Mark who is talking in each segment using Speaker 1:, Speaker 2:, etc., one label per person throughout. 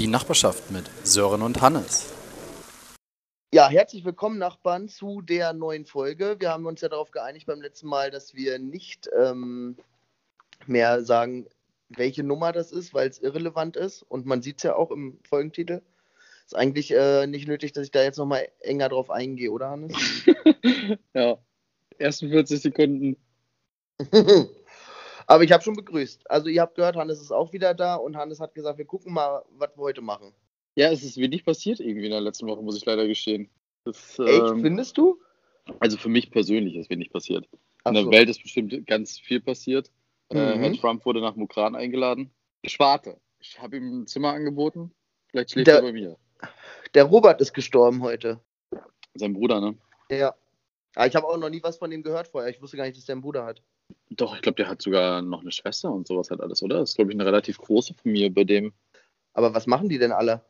Speaker 1: Die Nachbarschaft mit Sören und Hannes.
Speaker 2: Ja, herzlich willkommen, Nachbarn, zu der neuen Folge. Wir haben uns ja darauf geeinigt beim letzten Mal, dass wir nicht ähm, mehr sagen, welche Nummer das ist, weil es irrelevant ist. Und man sieht es ja auch im Folgentitel. Ist eigentlich äh, nicht nötig, dass ich da jetzt nochmal enger drauf eingehe, oder Hannes?
Speaker 3: ja, ersten 40 Sekunden.
Speaker 2: Aber ich habe schon begrüßt. Also ihr habt gehört, Hannes ist auch wieder da und Hannes hat gesagt, wir gucken mal, was wir heute machen.
Speaker 3: Ja, es ist wenig passiert irgendwie in der letzten Woche, muss ich leider gestehen.
Speaker 2: Das, Echt, ähm, findest du?
Speaker 3: Also für mich persönlich ist wenig passiert. In der so. Welt ist bestimmt ganz viel passiert. Äh, mhm. Äh, Trump wurde nach Mukran eingeladen. Ich warte. Ich habe ihm ein Zimmer angeboten. Vielleicht schläft der, er bei mir.
Speaker 2: Der Robert ist gestorben heute.
Speaker 3: Sein Bruder, ne?
Speaker 2: Ja. Aber ich habe auch noch nie was von ihm gehört vorher. Ich wusste gar nicht, dass der einen Bruder hat.
Speaker 3: Doch, ich glaube, der hat sogar noch eine Schwester und sowas halt alles, oder? Das ist, glaube ich, eine relativ große Familie bei dem.
Speaker 2: Aber was machen die denn alle?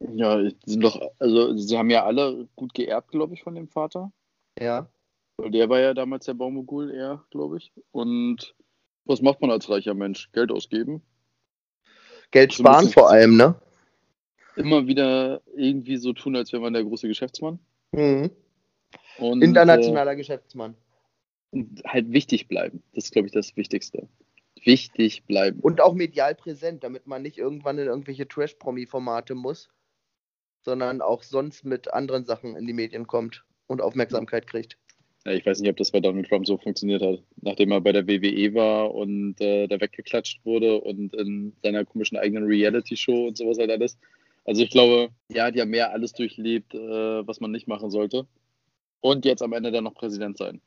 Speaker 3: Ja, die sind doch, also sie haben ja alle gut geerbt, glaube ich, von dem Vater.
Speaker 2: Ja.
Speaker 3: Der war ja damals der Baumogul eher, glaube ich. Und was macht man als reicher Mensch? Geld ausgeben?
Speaker 2: Geld sparen vor allem, ne?
Speaker 3: Immer wieder irgendwie so tun, als wäre man der große Geschäftsmann.
Speaker 2: Mhm. Und, Internationaler äh, Geschäftsmann
Speaker 3: halt wichtig bleiben. Das ist, glaube ich, das Wichtigste. Wichtig bleiben.
Speaker 2: Und auch medial präsent, damit man nicht irgendwann in irgendwelche Trash-Promi-Formate muss, sondern auch sonst mit anderen Sachen in die Medien kommt und Aufmerksamkeit kriegt.
Speaker 3: Ja, ich weiß nicht, ob das bei Donald Trump so funktioniert hat. Nachdem er bei der WWE war und äh, da weggeklatscht wurde und in seiner komischen eigenen Reality-Show und sowas halt alles. Also ich glaube, ja, die haben mehr alles durchlebt, äh, was man nicht machen sollte. Und jetzt am Ende dann noch Präsident sein.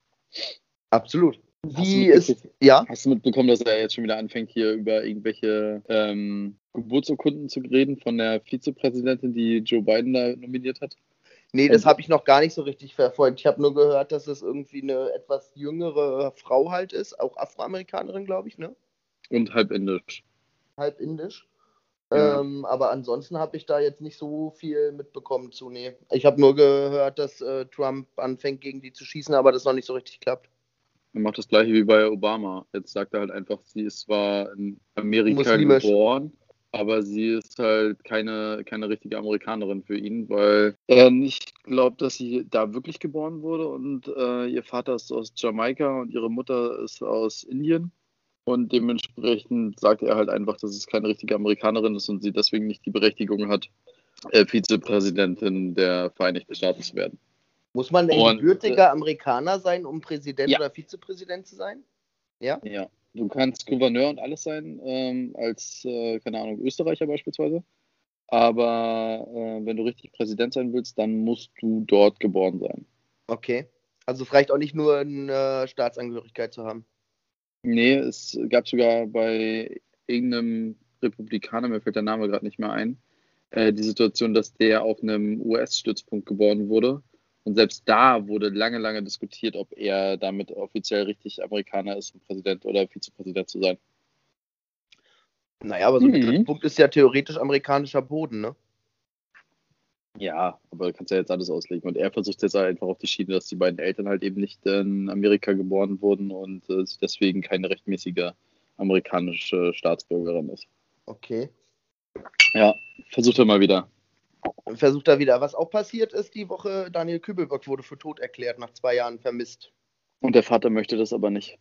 Speaker 2: Absolut.
Speaker 3: Wie ist, ja? Hast du mitbekommen, dass er jetzt schon wieder anfängt, hier über irgendwelche ähm, Geburtsurkunden zu reden von der Vizepräsidentin, die Joe Biden da nominiert hat?
Speaker 2: Nee, das habe ich noch gar nicht so richtig verfolgt. Ich habe nur gehört, dass es irgendwie eine etwas jüngere Frau halt ist, auch Afroamerikanerin, glaube ich, ne?
Speaker 3: Und halb indisch.
Speaker 2: Halb indisch. Ja. Ähm, aber ansonsten habe ich da jetzt nicht so viel mitbekommen zu. Nee. Ich habe nur gehört, dass äh, Trump anfängt, gegen die zu schießen, aber das noch nicht so richtig klappt.
Speaker 3: Er macht das gleiche wie bei Obama. Jetzt sagt er halt einfach, sie ist zwar in Amerika geboren, aber sie ist halt keine, keine richtige Amerikanerin für ihn, weil er nicht glaubt, dass sie da wirklich geboren wurde und äh, ihr Vater ist aus Jamaika und ihre Mutter ist aus Indien. Und dementsprechend sagt er halt einfach, dass es keine richtige Amerikanerin ist und sie deswegen nicht die Berechtigung hat, äh, Vizepräsidentin der Vereinigten Staaten zu werden.
Speaker 2: Muss man denn und, gebürtiger äh, Amerikaner sein, um Präsident ja. oder Vizepräsident zu sein?
Speaker 3: Ja? Ja. Du kannst Gouverneur und alles sein, ähm, als, äh, keine Ahnung, Österreicher beispielsweise. Aber äh, wenn du richtig Präsident sein willst, dann musst du dort geboren sein.
Speaker 2: Okay. Also vielleicht auch nicht nur eine Staatsangehörigkeit zu haben.
Speaker 3: Nee, es gab sogar bei irgendeinem Republikaner, mir fällt der Name gerade nicht mehr ein, äh, die Situation, dass der auf einem US-Stützpunkt geboren wurde und selbst da wurde lange, lange diskutiert, ob er damit offiziell richtig Amerikaner ist, um Präsident oder Vizepräsident zu sein.
Speaker 2: Naja, aber so ein mhm. Punkt ist ja theoretisch amerikanischer Boden, ne?
Speaker 3: Ja, aber du kannst ja jetzt alles auslegen. Und er versucht jetzt einfach auf die Schiene, dass die beiden Eltern halt eben nicht in Amerika geboren wurden und äh, deswegen keine rechtmäßige amerikanische Staatsbürgerin ist.
Speaker 2: Okay.
Speaker 3: Ja, versucht er mal wieder
Speaker 2: versucht er wieder. Was auch passiert ist die Woche, Daniel Kübelberg wurde für tot erklärt, nach zwei Jahren vermisst.
Speaker 3: Und der Vater möchte das aber nicht.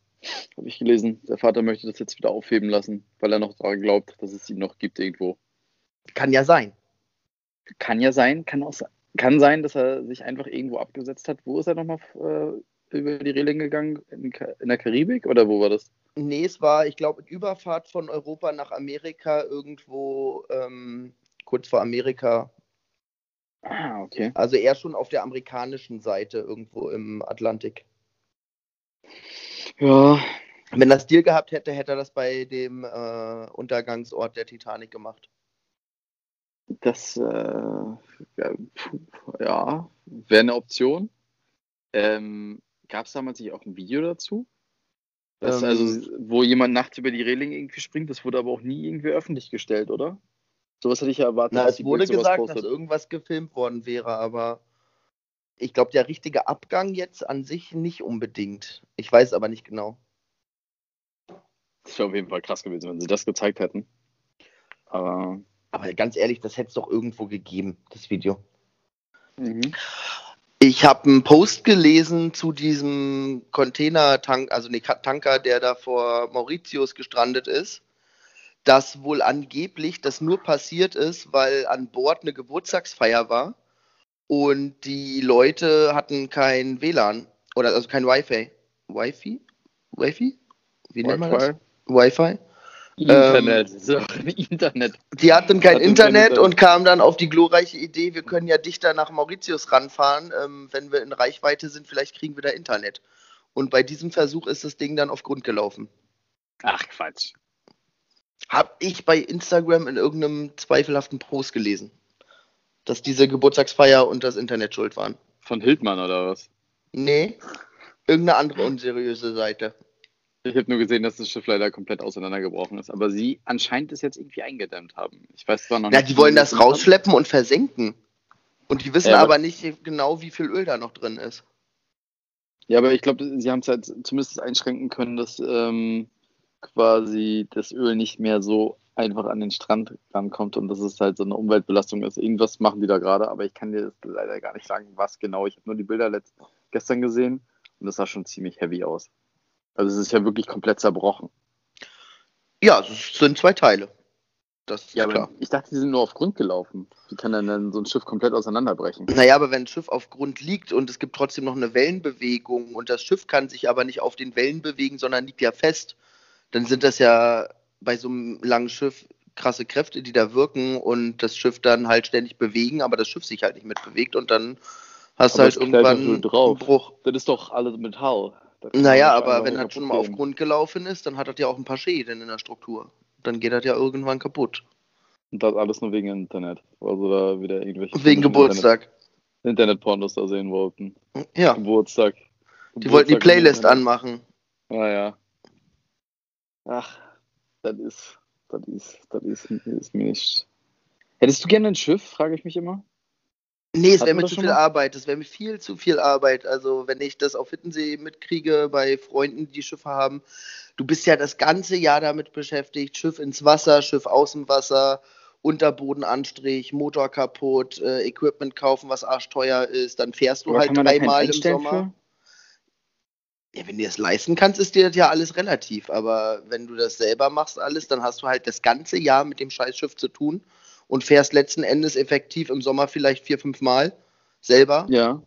Speaker 3: Habe ich gelesen. Der Vater möchte das jetzt wieder aufheben lassen, weil er noch daran glaubt, dass es ihn noch gibt irgendwo.
Speaker 2: Kann ja sein.
Speaker 3: Kann ja sein. Kann auch kann sein, dass er sich einfach irgendwo abgesetzt hat. Wo ist er nochmal äh, über die Reling gegangen? In, in, der Karibik oder wo war das?
Speaker 2: Nee, es war, ich glaube, Überfahrt von Europa nach Amerika irgendwo ähm, kurz vor Amerika
Speaker 3: Ah, okay.
Speaker 2: Also eher schon auf der amerikanischen Seite irgendwo im Atlantik.
Speaker 3: Ja.
Speaker 2: Wenn er Stil gehabt hätte, hätte er das bei dem äh, Untergangsort der Titanic gemacht.
Speaker 3: Das, äh, ja, wäre eine Option. Ähm, Gab es damals nicht auch ein Video dazu? Das, ähm, also, wo jemand nachts über die Reling irgendwie springt, das wurde aber auch nie irgendwie öffentlich gestellt, oder? Sowas hätte ich ja erwartet.
Speaker 2: Na, es wurde gesagt, postet. dass irgendwas gefilmt worden wäre, aber ich glaube, der richtige Abgang jetzt an sich nicht unbedingt. Ich weiß aber nicht genau.
Speaker 3: Das wäre auf jeden Fall krass gewesen, wenn sie das gezeigt hätten. Aber
Speaker 2: Aber ganz ehrlich, das hätte es doch irgendwo gegeben, das Video. Mhm. Ich habe einen Post gelesen zu diesem Containertank, also ne, Tanker, der da vor Mauritius gestrandet ist, dass wohl angeblich das nur passiert ist, weil an Bord eine Geburtstagsfeier war und die Leute hatten kein WLAN oder also kein Wi-Fi. Wi-Fi? Wi-Fi? Wie nennt man das? Wi-Fi?
Speaker 3: Internet, ähm, so, Internet.
Speaker 2: Die hatten kein Hat Internet und kamen dann auf die glorreiche Idee, wir können ja dichter nach Mauritius ranfahren. Ähm, wenn wir in Reichweite sind, vielleicht kriegen wir da Internet. Und bei diesem Versuch ist das Ding dann auf Grund gelaufen.
Speaker 3: Ach Quatsch.
Speaker 2: Hab ich bei Instagram in irgendeinem zweifelhaften Post gelesen, dass diese Geburtstagsfeier und das Internet schuld waren.
Speaker 3: Von Hildmann oder was?
Speaker 2: Nee, irgendeine andere unseriöse Seite.
Speaker 3: Ich habe nur gesehen, dass das Schiff leider komplett auseinandergebrochen ist. Aber sie anscheinend es jetzt irgendwie eingedämmt haben. Ich weiß zwar noch
Speaker 2: nicht. Ja, die wollen das rausschleppen und versenken. Und die wissen ja, aber, aber nicht genau, wie viel Öl da noch drin ist.
Speaker 3: Ja, aber ich glaube, sie haben es halt zumindest einschränken können, dass ähm, quasi das Öl nicht mehr so einfach an den Strand rankommt und dass es halt so eine Umweltbelastung ist. Irgendwas machen die da gerade, aber ich kann dir das leider gar nicht sagen, was genau. Ich habe nur die Bilder letzt, gestern gesehen und das sah schon ziemlich heavy aus. Also es ist ja wirklich komplett zerbrochen.
Speaker 2: Ja, es sind zwei Teile.
Speaker 3: Das ist ja, klar. ich dachte, die sind nur auf Grund gelaufen. Wie kann denn dann so ein Schiff komplett auseinanderbrechen?
Speaker 2: Naja, aber wenn ein Schiff auf Grund liegt und es gibt trotzdem noch eine Wellenbewegung und das Schiff kann sich aber nicht auf den Wellen bewegen, sondern liegt ja fest, dann sind das ja bei so einem langen Schiff krasse Kräfte, die da wirken und das Schiff dann halt ständig bewegen, aber das Schiff sich halt nicht mitbewegt und dann hast aber du halt irgendwann einen
Speaker 3: Bruch. Das ist doch alles Metall.
Speaker 2: Naja, aber wenn er schon mal auf Grund gelaufen ist, dann hat er ja auch ein paar Schäden in der Struktur. Dann geht er ja irgendwann kaputt.
Speaker 3: Und das alles nur wegen Internet. Also da wieder irgendwelche.
Speaker 2: Wegen Geburtstag.
Speaker 3: Internet-Pornos da sehen wollten.
Speaker 2: Ja.
Speaker 3: Geburtstag.
Speaker 2: Die wollten die Playlist anmachen.
Speaker 3: Naja. Ach, das ist, das ist, das ist, ist mir nicht. Hättest du gerne ein Schiff, frage ich mich immer.
Speaker 2: Nee, es wäre mir zu viel mal? Arbeit. Es wäre mir viel zu viel Arbeit. Also, wenn ich das auf Hittensee mitkriege bei Freunden, die Schiffe haben, du bist ja das ganze Jahr damit beschäftigt: Schiff ins Wasser, Schiff aus dem Wasser, Unterbodenanstrich, Motor kaputt, äh, Equipment kaufen, was arschteuer ist. Dann fährst du Aber halt dreimal im Sommer. Für? Ja, wenn du das leisten kannst, ist dir das ja alles relativ. Aber wenn du das selber machst, alles, dann hast du halt das ganze Jahr mit dem Scheißschiff zu tun und fährst letzten Endes effektiv im Sommer vielleicht vier, fünf Mal selber.
Speaker 3: Ja.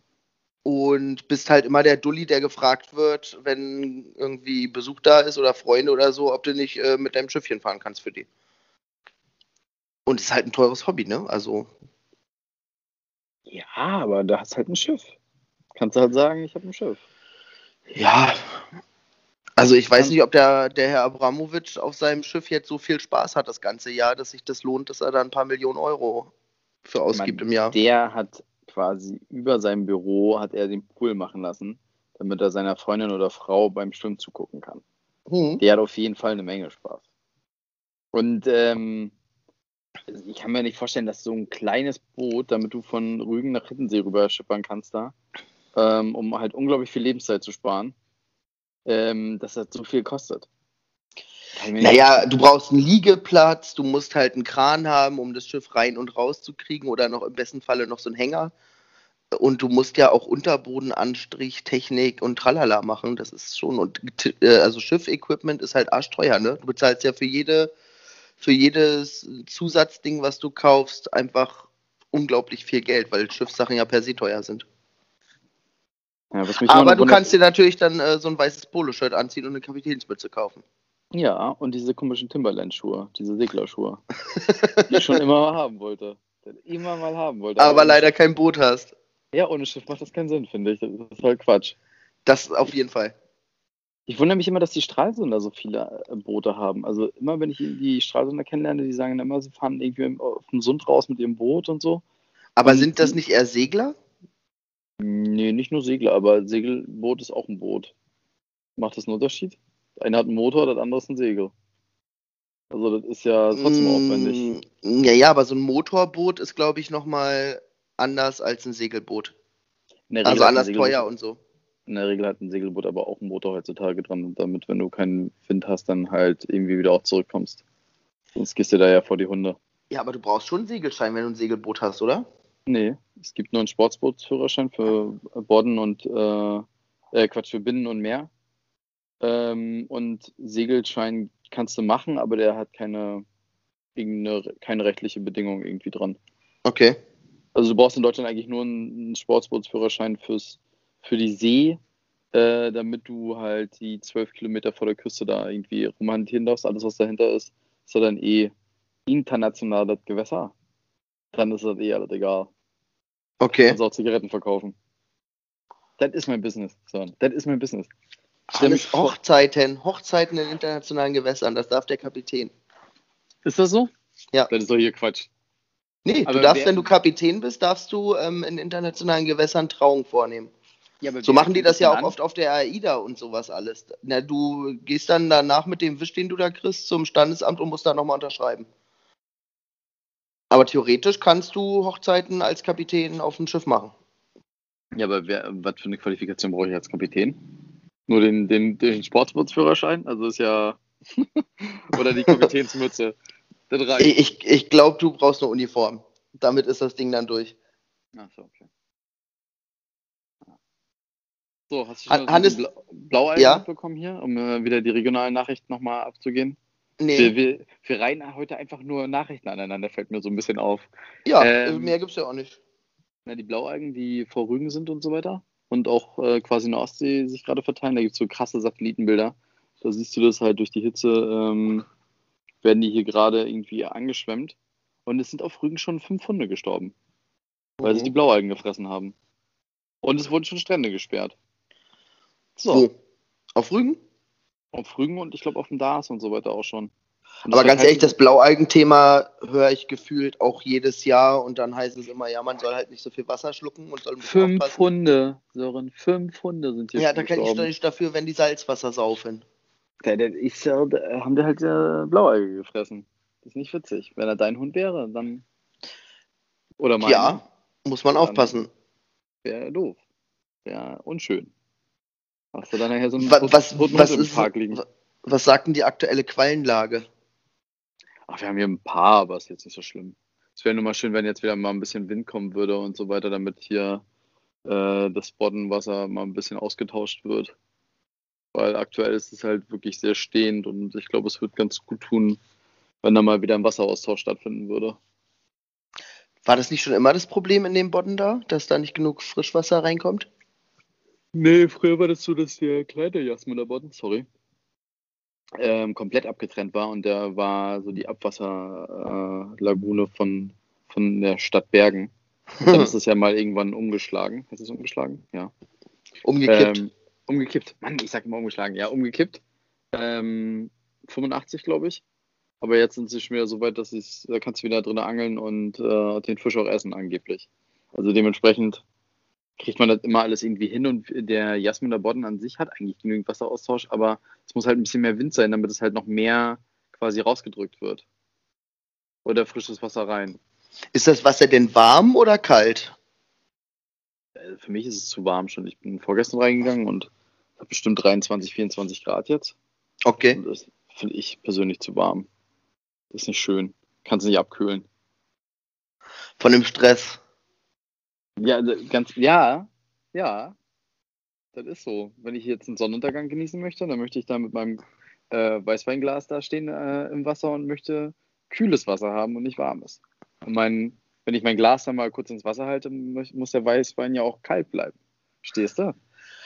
Speaker 2: Und bist halt immer der Dulli, der gefragt wird, wenn irgendwie Besuch da ist oder Freunde oder so, ob du nicht äh, mit deinem Schiffchen fahren kannst für die. Und es ist halt ein teures Hobby, ne? Also.
Speaker 3: Ja, aber da hast halt ein Schiff. Kannst du halt sagen, ich habe ein Schiff.
Speaker 2: Ja, also ich weiß nicht, ob der, der Herr Abramowitsch auf seinem Schiff jetzt so viel Spaß hat das ganze Jahr, dass sich das lohnt, dass er da ein paar Millionen Euro für ausgibt
Speaker 3: meine,
Speaker 2: im Jahr.
Speaker 3: Der hat quasi über seinem Büro hat er den Pool machen lassen, damit er seiner Freundin oder Frau beim Schwimmen zugucken kann. Hm. Der hat auf jeden Fall eine Menge Spaß. Und ähm, ich kann mir nicht vorstellen, dass so ein kleines Boot, damit du von Rügen nach Hittensee rüber schippern kannst da, ähm, um halt unglaublich viel Lebenszeit zu sparen, ähm, dass das so viel kostet.
Speaker 2: Naja, du brauchst einen Liegeplatz, du musst halt einen Kran haben, um das Schiff rein und raus zu kriegen oder noch im besten Falle noch so einen Hänger. Und du musst ja auch Unterbodenanstrich, Technik und Tralala machen. Das ist schon, und äh, also Schiff-Equipment ist halt arschteuer, ne? Du bezahlst ja für jede, für jedes Zusatzding, was du kaufst, einfach unglaublich viel Geld, weil Schiffssachen ja per se teuer sind. Ja, Aber du kannst dir natürlich dann äh, so ein weißes Poloshirt anziehen und eine Kapitänsmütze kaufen.
Speaker 3: Ja, und diese komischen Timberland-Schuhe, diese Seglerschuhe, die ich schon immer mal haben wollte. Immer mal haben wollte.
Speaker 2: Aber, aber leider kein Boot hast.
Speaker 3: Ja, ohne Schiff macht das keinen Sinn, finde ich. Das ist halt Quatsch.
Speaker 2: Das auf jeden Fall.
Speaker 3: Ich wundere mich immer, dass die Stralsunder so viele äh, Boote haben. Also immer, wenn ich die Stralsunder kennenlerne, die sagen immer, sie fahren irgendwie auf dem Sund raus mit ihrem Boot und so.
Speaker 2: Aber und sind das nicht eher Segler?
Speaker 3: Nee, nicht nur Segler, aber Segelboot ist auch ein Boot. Macht das einen Unterschied? Einer hat einen Motor, das andere ist ein Segel. Also das ist ja trotzdem mm, aufwendig.
Speaker 2: Ja, ja, aber so ein Motorboot ist, glaube ich, nochmal anders als ein Segelboot. Also anders teuer und so.
Speaker 3: In der Regel hat ein Segelboot aber auch einen Motor heutzutage dran, damit, wenn du keinen Wind hast, dann halt irgendwie wieder auch zurückkommst. Sonst gehst du da ja vor die Hunde.
Speaker 2: Ja, aber du brauchst schon einen Segelschein, wenn du ein Segelboot hast, oder?
Speaker 3: Nee, es gibt nur einen Sportsbootsführerschein für Borden und äh, äh, Quatsch, für Binnen und Meer. Ähm, und Segelschein kannst du machen, aber der hat keine, keine rechtliche Bedingung irgendwie dran.
Speaker 2: Okay.
Speaker 3: Also du brauchst in Deutschland eigentlich nur einen Sportsbootsführerschein fürs, für die See, äh, damit du halt die zwölf Kilometer vor der Küste da irgendwie rumhantieren darfst. Alles, was dahinter ist, ist ja dann eh internationales Gewässer. Dann ist das eh alles egal.
Speaker 2: Okay.
Speaker 3: Kannst auch Zigaretten verkaufen. Das ist mein Business, Son. Das ist mein Business.
Speaker 2: Alles Hochzeiten, Hochzeiten in internationalen Gewässern, das darf der Kapitän.
Speaker 3: Ist das so?
Speaker 2: Ja.
Speaker 3: Das ist doch hier Quatsch.
Speaker 2: Nee, aber du darfst, wenn du Kapitän bist, darfst du ähm, in internationalen Gewässern Trauung vornehmen. Ja, so machen die das ja auch an? oft auf der AIDA und sowas alles. Na, du gehst dann danach mit dem Wisch, den du da kriegst, zum Standesamt und musst da nochmal unterschreiben. Aber theoretisch kannst du Hochzeiten als Kapitän auf dem Schiff machen.
Speaker 3: Ja, aber wer, was für eine Qualifikation brauche ich als Kapitän? Nur den, den, den Sportsbootsführerschein? Also ist ja. Oder die Kapitänsmütze.
Speaker 2: Das reicht. Ich, ich glaube, du brauchst eine Uniform. Damit ist das Ding dann durch.
Speaker 3: Achso, okay. So, hast du
Speaker 2: schon Hannes,
Speaker 3: Bla Blaueis ja? bekommen hier, um äh, wieder die regionalen Nachrichten nochmal abzugehen? Nee. Wir, wir, wir reihen heute einfach nur Nachrichten aneinander, fällt mir so ein bisschen auf.
Speaker 2: Ja, ähm, mehr gibt es ja auch nicht.
Speaker 3: Na, die Blaualgen, die vor Rügen sind und so weiter und auch äh, quasi in der Ostsee sich gerade verteilen, da gibt es so krasse Satellitenbilder. Da siehst du das halt durch die Hitze, ähm, werden die hier gerade irgendwie angeschwemmt. Und es sind auf Rügen schon fünf Hunde gestorben, weil mhm. sie die Blaualgen gefressen haben. Und es wurden schon Strände gesperrt.
Speaker 2: So. Wo? Auf Rügen?
Speaker 3: Auf Rügen und ich glaube auf dem Dars und so weiter auch schon.
Speaker 2: Aber ganz ehrlich, das Blaualgenthema höre ich gefühlt auch jedes Jahr und dann heißt es immer, ja, man soll halt nicht so viel Wasser schlucken und soll ein
Speaker 3: bisschen Fünf aufpassen. Hunde, Sören, fünf Hunde sind hier
Speaker 2: Ja, da kann ich doch nicht dafür, wenn die Salzwasser saufen.
Speaker 3: Der, der ist ja, da haben die halt äh, Blaualge gefressen. Das ist nicht witzig. Wenn er dein Hund wäre, dann. Oder mein.
Speaker 2: Ja, muss man aufpassen.
Speaker 3: Wäre doof. Wäre unschön. Hast du dann nachher so einen
Speaker 2: was, was, was im ist, Park liegen. Was sagt denn die aktuelle Quallenlage?
Speaker 3: Ach, wir haben hier ein paar, aber ist jetzt nicht so schlimm. Es wäre nur mal schön, wenn jetzt wieder mal ein bisschen Wind kommen würde und so weiter, damit hier äh, das Boddenwasser mal ein bisschen ausgetauscht wird. Weil aktuell ist es halt wirklich sehr stehend und ich glaube, es wird ganz gut tun, wenn da mal wieder ein Wasseraustausch stattfinden würde.
Speaker 2: War das nicht schon immer das Problem in dem Bodden da, dass da nicht genug Frischwasser reinkommt?
Speaker 3: Nee, früher war das so, dass der kleine Jasminer Bodden, sorry, ähm, komplett abgetrennt war und der war so die Abwasserlagune äh, von, von der Stadt Bergen. Und dann ist es ja mal irgendwann umgeschlagen. Ist es umgeschlagen? Ja.
Speaker 2: Umgekippt.
Speaker 3: Ähm, umgekippt. Mann, ich sag immer umgeschlagen. Ja, umgekippt. Ähm, 85, glaube ich. Aber jetzt sind sie schon wieder so weit, dass da kannst du wieder drin angeln und äh, den Fisch auch essen, angeblich. Also dementsprechend kriegt man das immer alles irgendwie hin und der Jasminer Bodden an sich hat eigentlich genügend Wasseraustausch, aber es muss halt ein bisschen mehr Wind sein, damit es halt noch mehr quasi rausgedrückt wird. Oder frisches Wasser rein.
Speaker 2: Ist das Wasser denn warm oder kalt?
Speaker 3: Äh, für mich ist es zu warm schon. Ich bin vorgestern reingegangen und habe bestimmt 23, 24 Grad jetzt.
Speaker 2: Okay.
Speaker 3: Und das finde ich persönlich zu warm. Das ist nicht schön. Kannst du nicht abkühlen.
Speaker 2: Von dem Stress.
Speaker 3: Ja, also ganz, ja, ja. Das ist so. Wenn ich jetzt einen Sonnenuntergang genießen möchte, dann möchte ich da mit meinem äh, Weißweinglas da stehen äh, im Wasser und möchte kühles Wasser haben und nicht warmes. Und mein, wenn ich mein Glas dann mal kurz ins Wasser halte, muss der Weißwein ja auch kalt bleiben. Stehst du?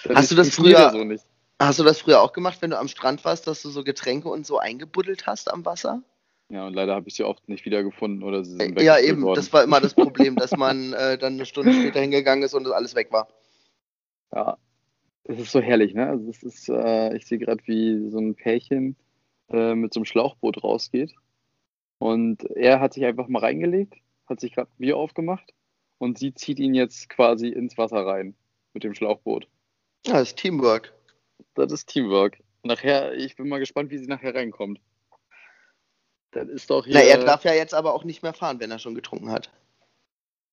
Speaker 2: Das hast du das früher so nicht. Hast du das früher auch gemacht, wenn du am Strand warst, dass du so Getränke und so eingebuddelt hast am Wasser?
Speaker 3: Ja, und leider habe ich sie oft nicht wiedergefunden oder sie
Speaker 2: sind Ja, eben, worden. das war immer das Problem, dass man äh, dann eine Stunde später hingegangen ist und das alles weg war.
Speaker 3: Ja, es ist so herrlich, ne? Also es ist, äh, ich sehe gerade, wie so ein Pärchen äh, mit so einem Schlauchboot rausgeht. Und er hat sich einfach mal reingelegt, hat sich gerade Bier aufgemacht und sie zieht ihn jetzt quasi ins Wasser rein mit dem Schlauchboot.
Speaker 2: Ja, das ist Teamwork.
Speaker 3: Das ist Teamwork. Nachher, ich bin mal gespannt, wie sie nachher reinkommt.
Speaker 2: Das ist doch hier. Na, er darf ja jetzt aber auch nicht mehr fahren, wenn er schon getrunken hat.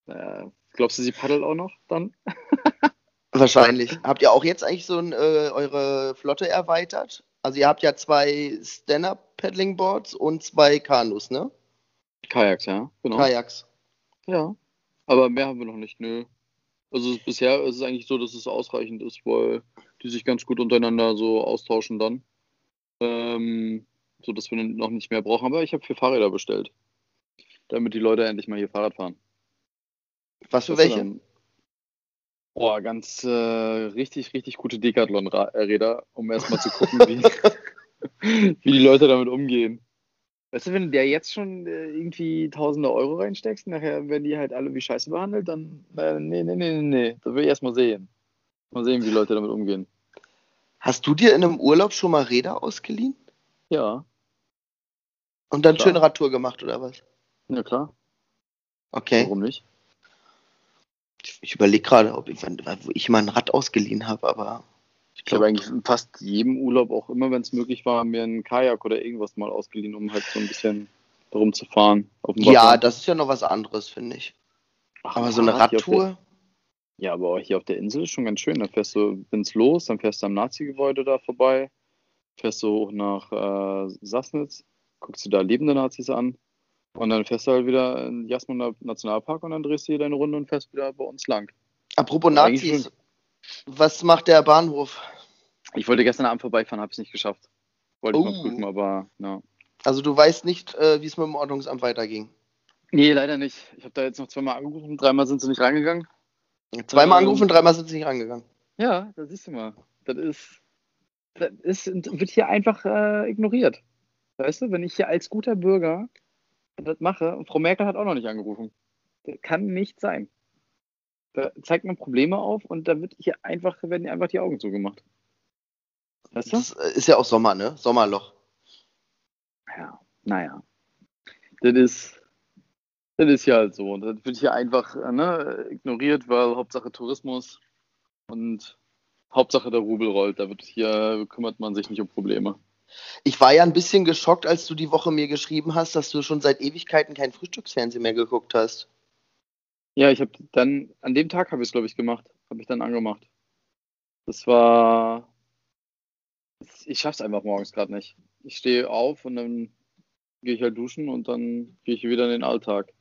Speaker 3: Äh, glaubst du, sie paddelt auch noch dann?
Speaker 2: Wahrscheinlich. habt ihr auch jetzt eigentlich so ein, äh, eure Flotte erweitert? Also ihr habt ja zwei Stand-Up-Paddling-Boards und zwei Kanus, ne?
Speaker 3: Kajaks, ja,
Speaker 2: genau. Kajaks.
Speaker 3: Ja, aber mehr haben wir noch nicht, nö. Also bisher ist es eigentlich so, dass es ausreichend ist, weil die sich ganz gut untereinander so austauschen dann. Ähm, so dass wir noch nicht mehr brauchen. Aber ich habe vier Fahrräder bestellt. Damit die Leute endlich mal hier Fahrrad fahren.
Speaker 2: Was für welche?
Speaker 3: Boah, ganz äh, richtig, richtig gute Decathlon-Räder, um erstmal zu gucken, wie, wie die Leute damit umgehen. Weißt du, wenn du der jetzt schon äh, irgendwie tausende Euro reinsteckst, nachher werden die halt alle wie Scheiße behandelt, dann, äh, nee, nee, nee, nee, nee, da will ich erstmal sehen. Mal sehen, wie die Leute damit umgehen.
Speaker 2: Hast du dir in einem Urlaub schon mal Räder ausgeliehen?
Speaker 3: Ja.
Speaker 2: Und dann klar. schöne Radtour gemacht, oder was?
Speaker 3: Ja, klar.
Speaker 2: Okay.
Speaker 3: Warum nicht?
Speaker 2: Ich überlege gerade, ob ich, wo ich mal ein Rad ausgeliehen habe, aber.
Speaker 3: Ich glaube eigentlich in fast jedem Urlaub, auch immer wenn es möglich war, mir ein Kajak oder irgendwas mal ausgeliehen, um halt so ein bisschen darum zu fahren.
Speaker 2: ja, das ist ja noch was anderes, finde ich. Ach, aber so eine Radtour.
Speaker 3: Ja, aber hier auf der Insel ist schon ganz schön. Da fährst du, wenn's los, dann fährst du am Nazi-Gebäude da vorbei, fährst du hoch nach äh, Sassnitz, guckst du da lebende Nazis an und dann fährst du halt wieder in Jasmund Nationalpark und dann drehst du hier deine Runde und fährst wieder bei uns lang.
Speaker 2: Apropos Nazis, was macht der Bahnhof?
Speaker 3: Ich wollte gestern Abend vorbeifahren, habe es nicht geschafft. Wollte oh. ich mal prüfen, aber ja.
Speaker 2: Also du weißt nicht, äh, wie es mit dem Ordnungsamt weiterging?
Speaker 3: Nee, leider nicht. Ich habe da jetzt noch zweimal angerufen, dreimal sind sie nicht reingegangen.
Speaker 2: Zweimal ähm, angerufen, dreimal sind sie nicht rangegangen.
Speaker 3: Ja, das siehst du mal. Das ist, das ist wird hier einfach äh, ignoriert. Weißt du, wenn ich hier als guter Bürger das mache, und Frau Merkel hat auch noch nicht angerufen. Das kann nicht sein. Da zeigt man Probleme auf und da wird hier einfach, werden einfach die Augen zugemacht.
Speaker 2: Weißt du? Das ist ja auch Sommer, ne? Sommerloch.
Speaker 3: Ja, naja. Das ist, das ist ja halt so. Und das wird hier einfach ne, ignoriert, weil Hauptsache Tourismus und Hauptsache der Rubel rollt. Da wird hier kümmert man sich nicht um Probleme.
Speaker 2: Ich war ja ein bisschen geschockt, als du die Woche mir geschrieben hast, dass du schon seit Ewigkeiten kein Frühstücksfernsehen mehr geguckt hast.
Speaker 3: Ja, ich habe dann, an dem Tag habe ich es, glaube ich, gemacht. Habe ich dann angemacht. Das war. Ich schaff's einfach morgens gerade nicht. Ich stehe auf und dann gehe ich halt duschen und dann gehe ich wieder in den Alltag.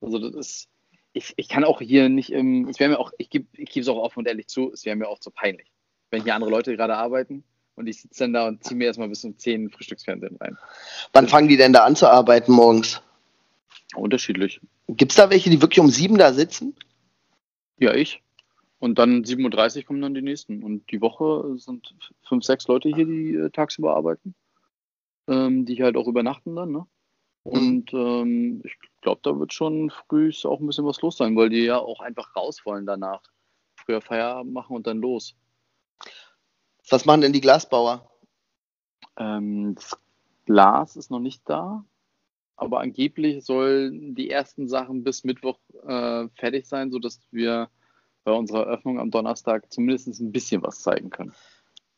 Speaker 3: Also das ist, ich, ich kann auch hier nicht im, es wäre mir auch, ich gebe es auch offen und ehrlich zu, es wäre mir auch zu peinlich. Wenn hier andere Leute gerade arbeiten und ich sitze dann da und ziehe mir erstmal bis um 10 Frühstücksfernsehen rein.
Speaker 2: Wann fangen die denn da an zu arbeiten morgens?
Speaker 3: Unterschiedlich.
Speaker 2: Gibt es da welche, die wirklich um 7 da sitzen?
Speaker 3: Ja, ich. Und dann 7.30 Uhr kommen dann die nächsten. Und die Woche sind fünf, sechs Leute hier, die äh, tagsüber arbeiten. Ähm, die halt auch übernachten dann, ne? Mhm. Und ähm, ich glaube, da wird schon früh auch ein bisschen was los sein, weil die ja auch einfach raus wollen danach. Früher Feierabend machen und dann los.
Speaker 2: Was machen denn die Glasbauer?
Speaker 3: Ähm, das Glas ist noch nicht da, aber angeblich sollen die ersten Sachen bis Mittwoch äh, fertig sein, sodass wir bei unserer Eröffnung am Donnerstag zumindest ein bisschen was zeigen können.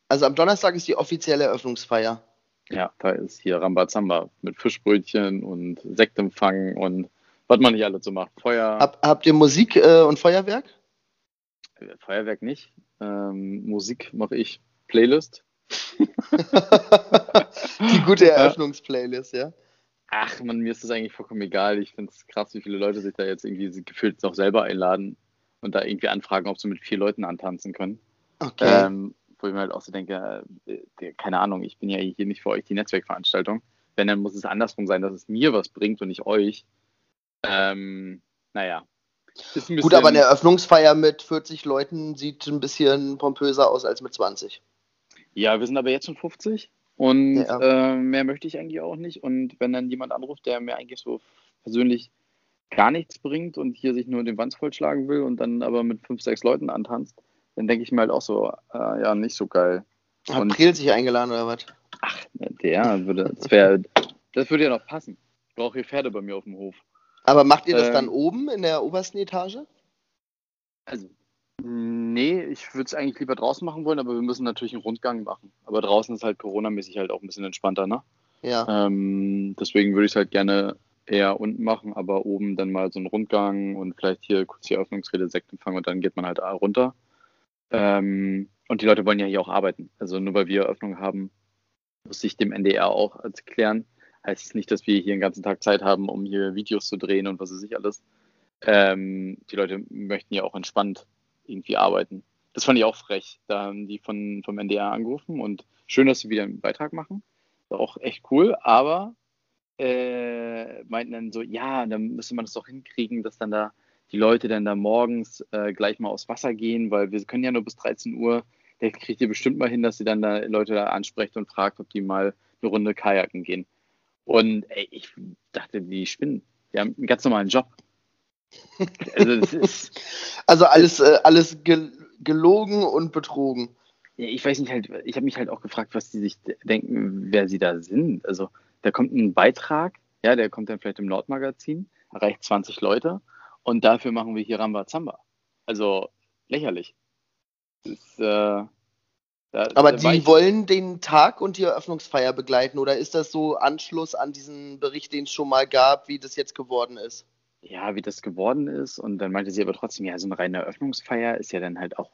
Speaker 2: Also am Donnerstag ist die offizielle Eröffnungsfeier.
Speaker 3: Ja, da ist hier Rambazamba mit Fischbrötchen und Sektempfang und was man nicht alles so macht. Feuer.
Speaker 2: Hab, habt ihr Musik äh, und Feuerwerk?
Speaker 3: Äh, Feuerwerk nicht. Ähm, Musik mache ich. Playlist.
Speaker 2: Die gute Eröffnungsplaylist, ja.
Speaker 3: Ach man, mir ist das eigentlich vollkommen egal. Ich finde es krass, wie viele Leute sich da jetzt irgendwie gefühlt noch selber einladen und da irgendwie anfragen, ob sie mit vier Leuten antanzen können.
Speaker 2: Okay. Ähm,
Speaker 3: wo ich mir halt auch so denke, äh, keine Ahnung, ich bin ja hier nicht für euch die Netzwerkveranstaltung. Wenn, dann muss es andersrum sein, dass es mir was bringt und nicht euch. Ähm, naja.
Speaker 2: Gut, aber eine Eröffnungsfeier mit 40 Leuten sieht ein bisschen pompöser aus als mit 20.
Speaker 3: Ja, wir sind aber jetzt schon 50 und ja. äh, mehr möchte ich eigentlich auch nicht. Und wenn dann jemand anruft, der mir eigentlich so persönlich gar nichts bringt und hier sich nur den Wanz vollschlagen will und dann aber mit fünf, sechs Leuten antanzt, dann denke ich mir halt auch so, äh, ja, nicht so geil.
Speaker 2: Hat und, Priel sich eingeladen oder was?
Speaker 3: Ach, der würde, das wäre, das würde ja noch passen. Ich brauche hier Pferde bei mir auf dem Hof.
Speaker 2: Aber macht ihr das ähm, dann oben in der obersten Etage?
Speaker 3: Also, nee, ich würde es eigentlich lieber draußen machen wollen, aber wir müssen natürlich einen Rundgang machen. Aber draußen ist halt Corona-mäßig halt auch ein bisschen entspannter, ne?
Speaker 2: Ja.
Speaker 3: Ähm, deswegen würde ich es halt gerne eher unten machen, aber oben dann mal so einen Rundgang und vielleicht hier kurz die Eröffnungsrede, Sektempfang und dann geht man halt runter. Ähm, und die Leute wollen ja hier auch arbeiten. Also nur weil wir Eröffnung haben, muss ich dem NDR auch erklären. heißt es nicht, dass wir hier den ganzen Tag Zeit haben, um hier Videos zu drehen und was weiß ich alles. Ähm, die Leute möchten ja auch entspannt irgendwie arbeiten. Das fand ich auch frech. Da haben die von, vom NDR angerufen und schön, dass sie wieder einen Beitrag machen. War auch echt cool, aber äh, meinten dann so, ja, dann müsste man das doch hinkriegen, dass dann da die Leute dann da morgens äh, gleich mal aufs Wasser gehen, weil wir können ja nur bis 13 Uhr. Der kriegt ihr bestimmt mal hin, dass sie dann da Leute da ansprecht und fragt, ob die mal eine Runde Kajaken gehen. Und ey, ich dachte, die spinnen. Die haben einen ganz normalen Job.
Speaker 2: Also, also alles, äh, alles gelogen und betrogen.
Speaker 3: Ja, ich weiß nicht halt, ich habe mich halt auch gefragt, was die sich denken, wer sie da sind. Also da kommt ein Beitrag, ja, der kommt dann vielleicht im Nordmagazin, erreicht 20 Leute und dafür machen wir hier Ramba Zamba. Also lächerlich.
Speaker 2: Ist, äh, da, Aber die wollen den Tag und die Eröffnungsfeier begleiten oder ist das so Anschluss an diesen Bericht, den es schon mal gab, wie das jetzt geworden ist?
Speaker 3: Ja, wie das geworden ist. Und dann meinte sie aber trotzdem, ja, so eine reine Eröffnungsfeier ist ja dann halt auch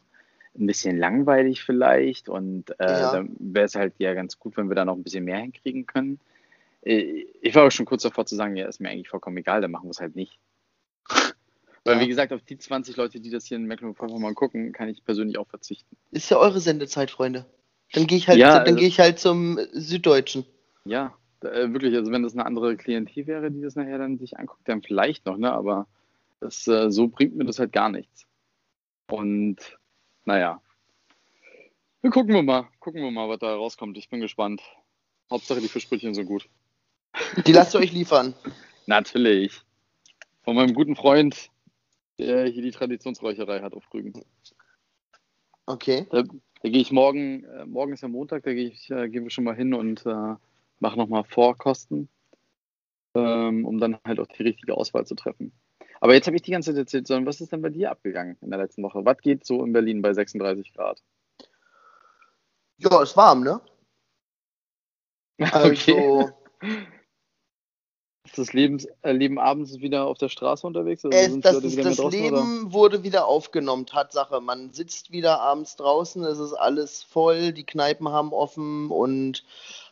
Speaker 3: ein bisschen langweilig vielleicht. Und äh, ja. dann wäre es halt ja ganz gut, wenn wir da noch ein bisschen mehr hinkriegen können. Äh, ich war auch schon kurz davor zu sagen, ja, ist mir eigentlich vollkommen egal, dann machen wir es halt nicht. Weil, ja. wie gesagt, auf die 20 Leute, die das hier in Mecklenburg-Vorpommern gucken, kann ich persönlich auch verzichten.
Speaker 2: Ist ja eure Sendezeit, Freunde. Dann gehe ich halt, ja, dann also, ich halt zum Süddeutschen.
Speaker 3: Ja, äh, wirklich. Also wenn das eine andere Klientel wäre, die das nachher dann sich anguckt, dann vielleicht noch, ne? Aber das, äh, so bringt mir das halt gar nichts. Und naja, wir gucken wir mal, gucken wir mal, was da rauskommt. Ich bin gespannt. Hauptsache die Fischbrötchen sind gut.
Speaker 2: Die lasst ihr euch liefern.
Speaker 3: Natürlich. Von meinem guten Freund der hier die Traditionsräucherei hat auf Rügen.
Speaker 2: Okay.
Speaker 3: Da, da gehe ich morgen, äh, morgen ist ja Montag, da gehe ich, äh, gehen wir schon mal hin und äh, mache nochmal Vorkosten, ähm, um dann halt auch die richtige Auswahl zu treffen. Aber jetzt habe ich die ganze Zeit erzählt, sondern was ist denn bei dir abgegangen in der letzten Woche? Was geht so in Berlin bei 36 Grad?
Speaker 2: Ja, ist warm, ne?
Speaker 3: Okay. Also, das Lebens, äh, Leben abends wieder auf der Straße unterwegs?
Speaker 2: Also es, das, ist, das draußen, Leben oder? wurde wieder aufgenommen, Tatsache. Man sitzt wieder abends draußen, es ist alles voll, die Kneipen haben offen und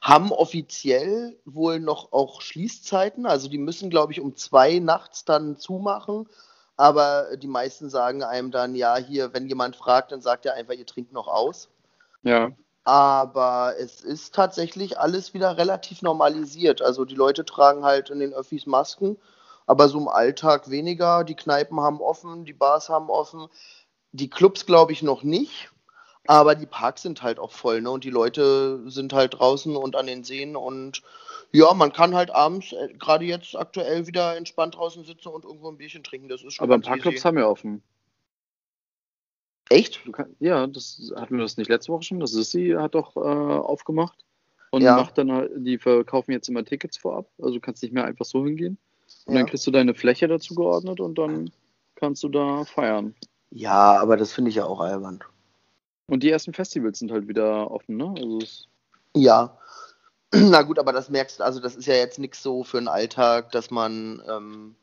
Speaker 2: haben offiziell wohl noch auch Schließzeiten. Also die müssen, glaube ich, um zwei nachts dann zumachen. Aber die meisten sagen einem dann, ja, hier, wenn jemand fragt, dann sagt er einfach, ihr trinkt noch aus.
Speaker 3: Ja.
Speaker 2: Aber es ist tatsächlich alles wieder relativ normalisiert. Also die Leute tragen halt in den Öffis Masken, aber so im Alltag weniger. Die Kneipen haben offen, die Bars haben offen. Die Clubs glaube ich noch nicht. Aber die Parks sind halt auch voll, ne? Und die Leute sind halt draußen und an den Seen und ja, man kann halt abends, äh, gerade jetzt aktuell, wieder entspannt draußen sitzen und irgendwo ein Bierchen trinken. Das ist
Speaker 3: schon Aber ein paar Clubs haben ja offen.
Speaker 2: Echt?
Speaker 3: Kann, ja, das hatten wir das nicht letzte Woche schon. Das ist sie hat doch äh, aufgemacht und ja. macht dann halt, die verkaufen jetzt immer Tickets vorab. Also du kannst nicht mehr einfach so hingehen. Und ja. dann kriegst du deine Fläche dazu geordnet und dann kannst du da feiern.
Speaker 2: Ja, aber das finde ich ja auch albern.
Speaker 3: Und die ersten Festivals sind halt wieder offen, ne? Also
Speaker 2: ja. Na gut, aber das merkst du, also das ist ja jetzt nichts so für den Alltag, dass man ähm,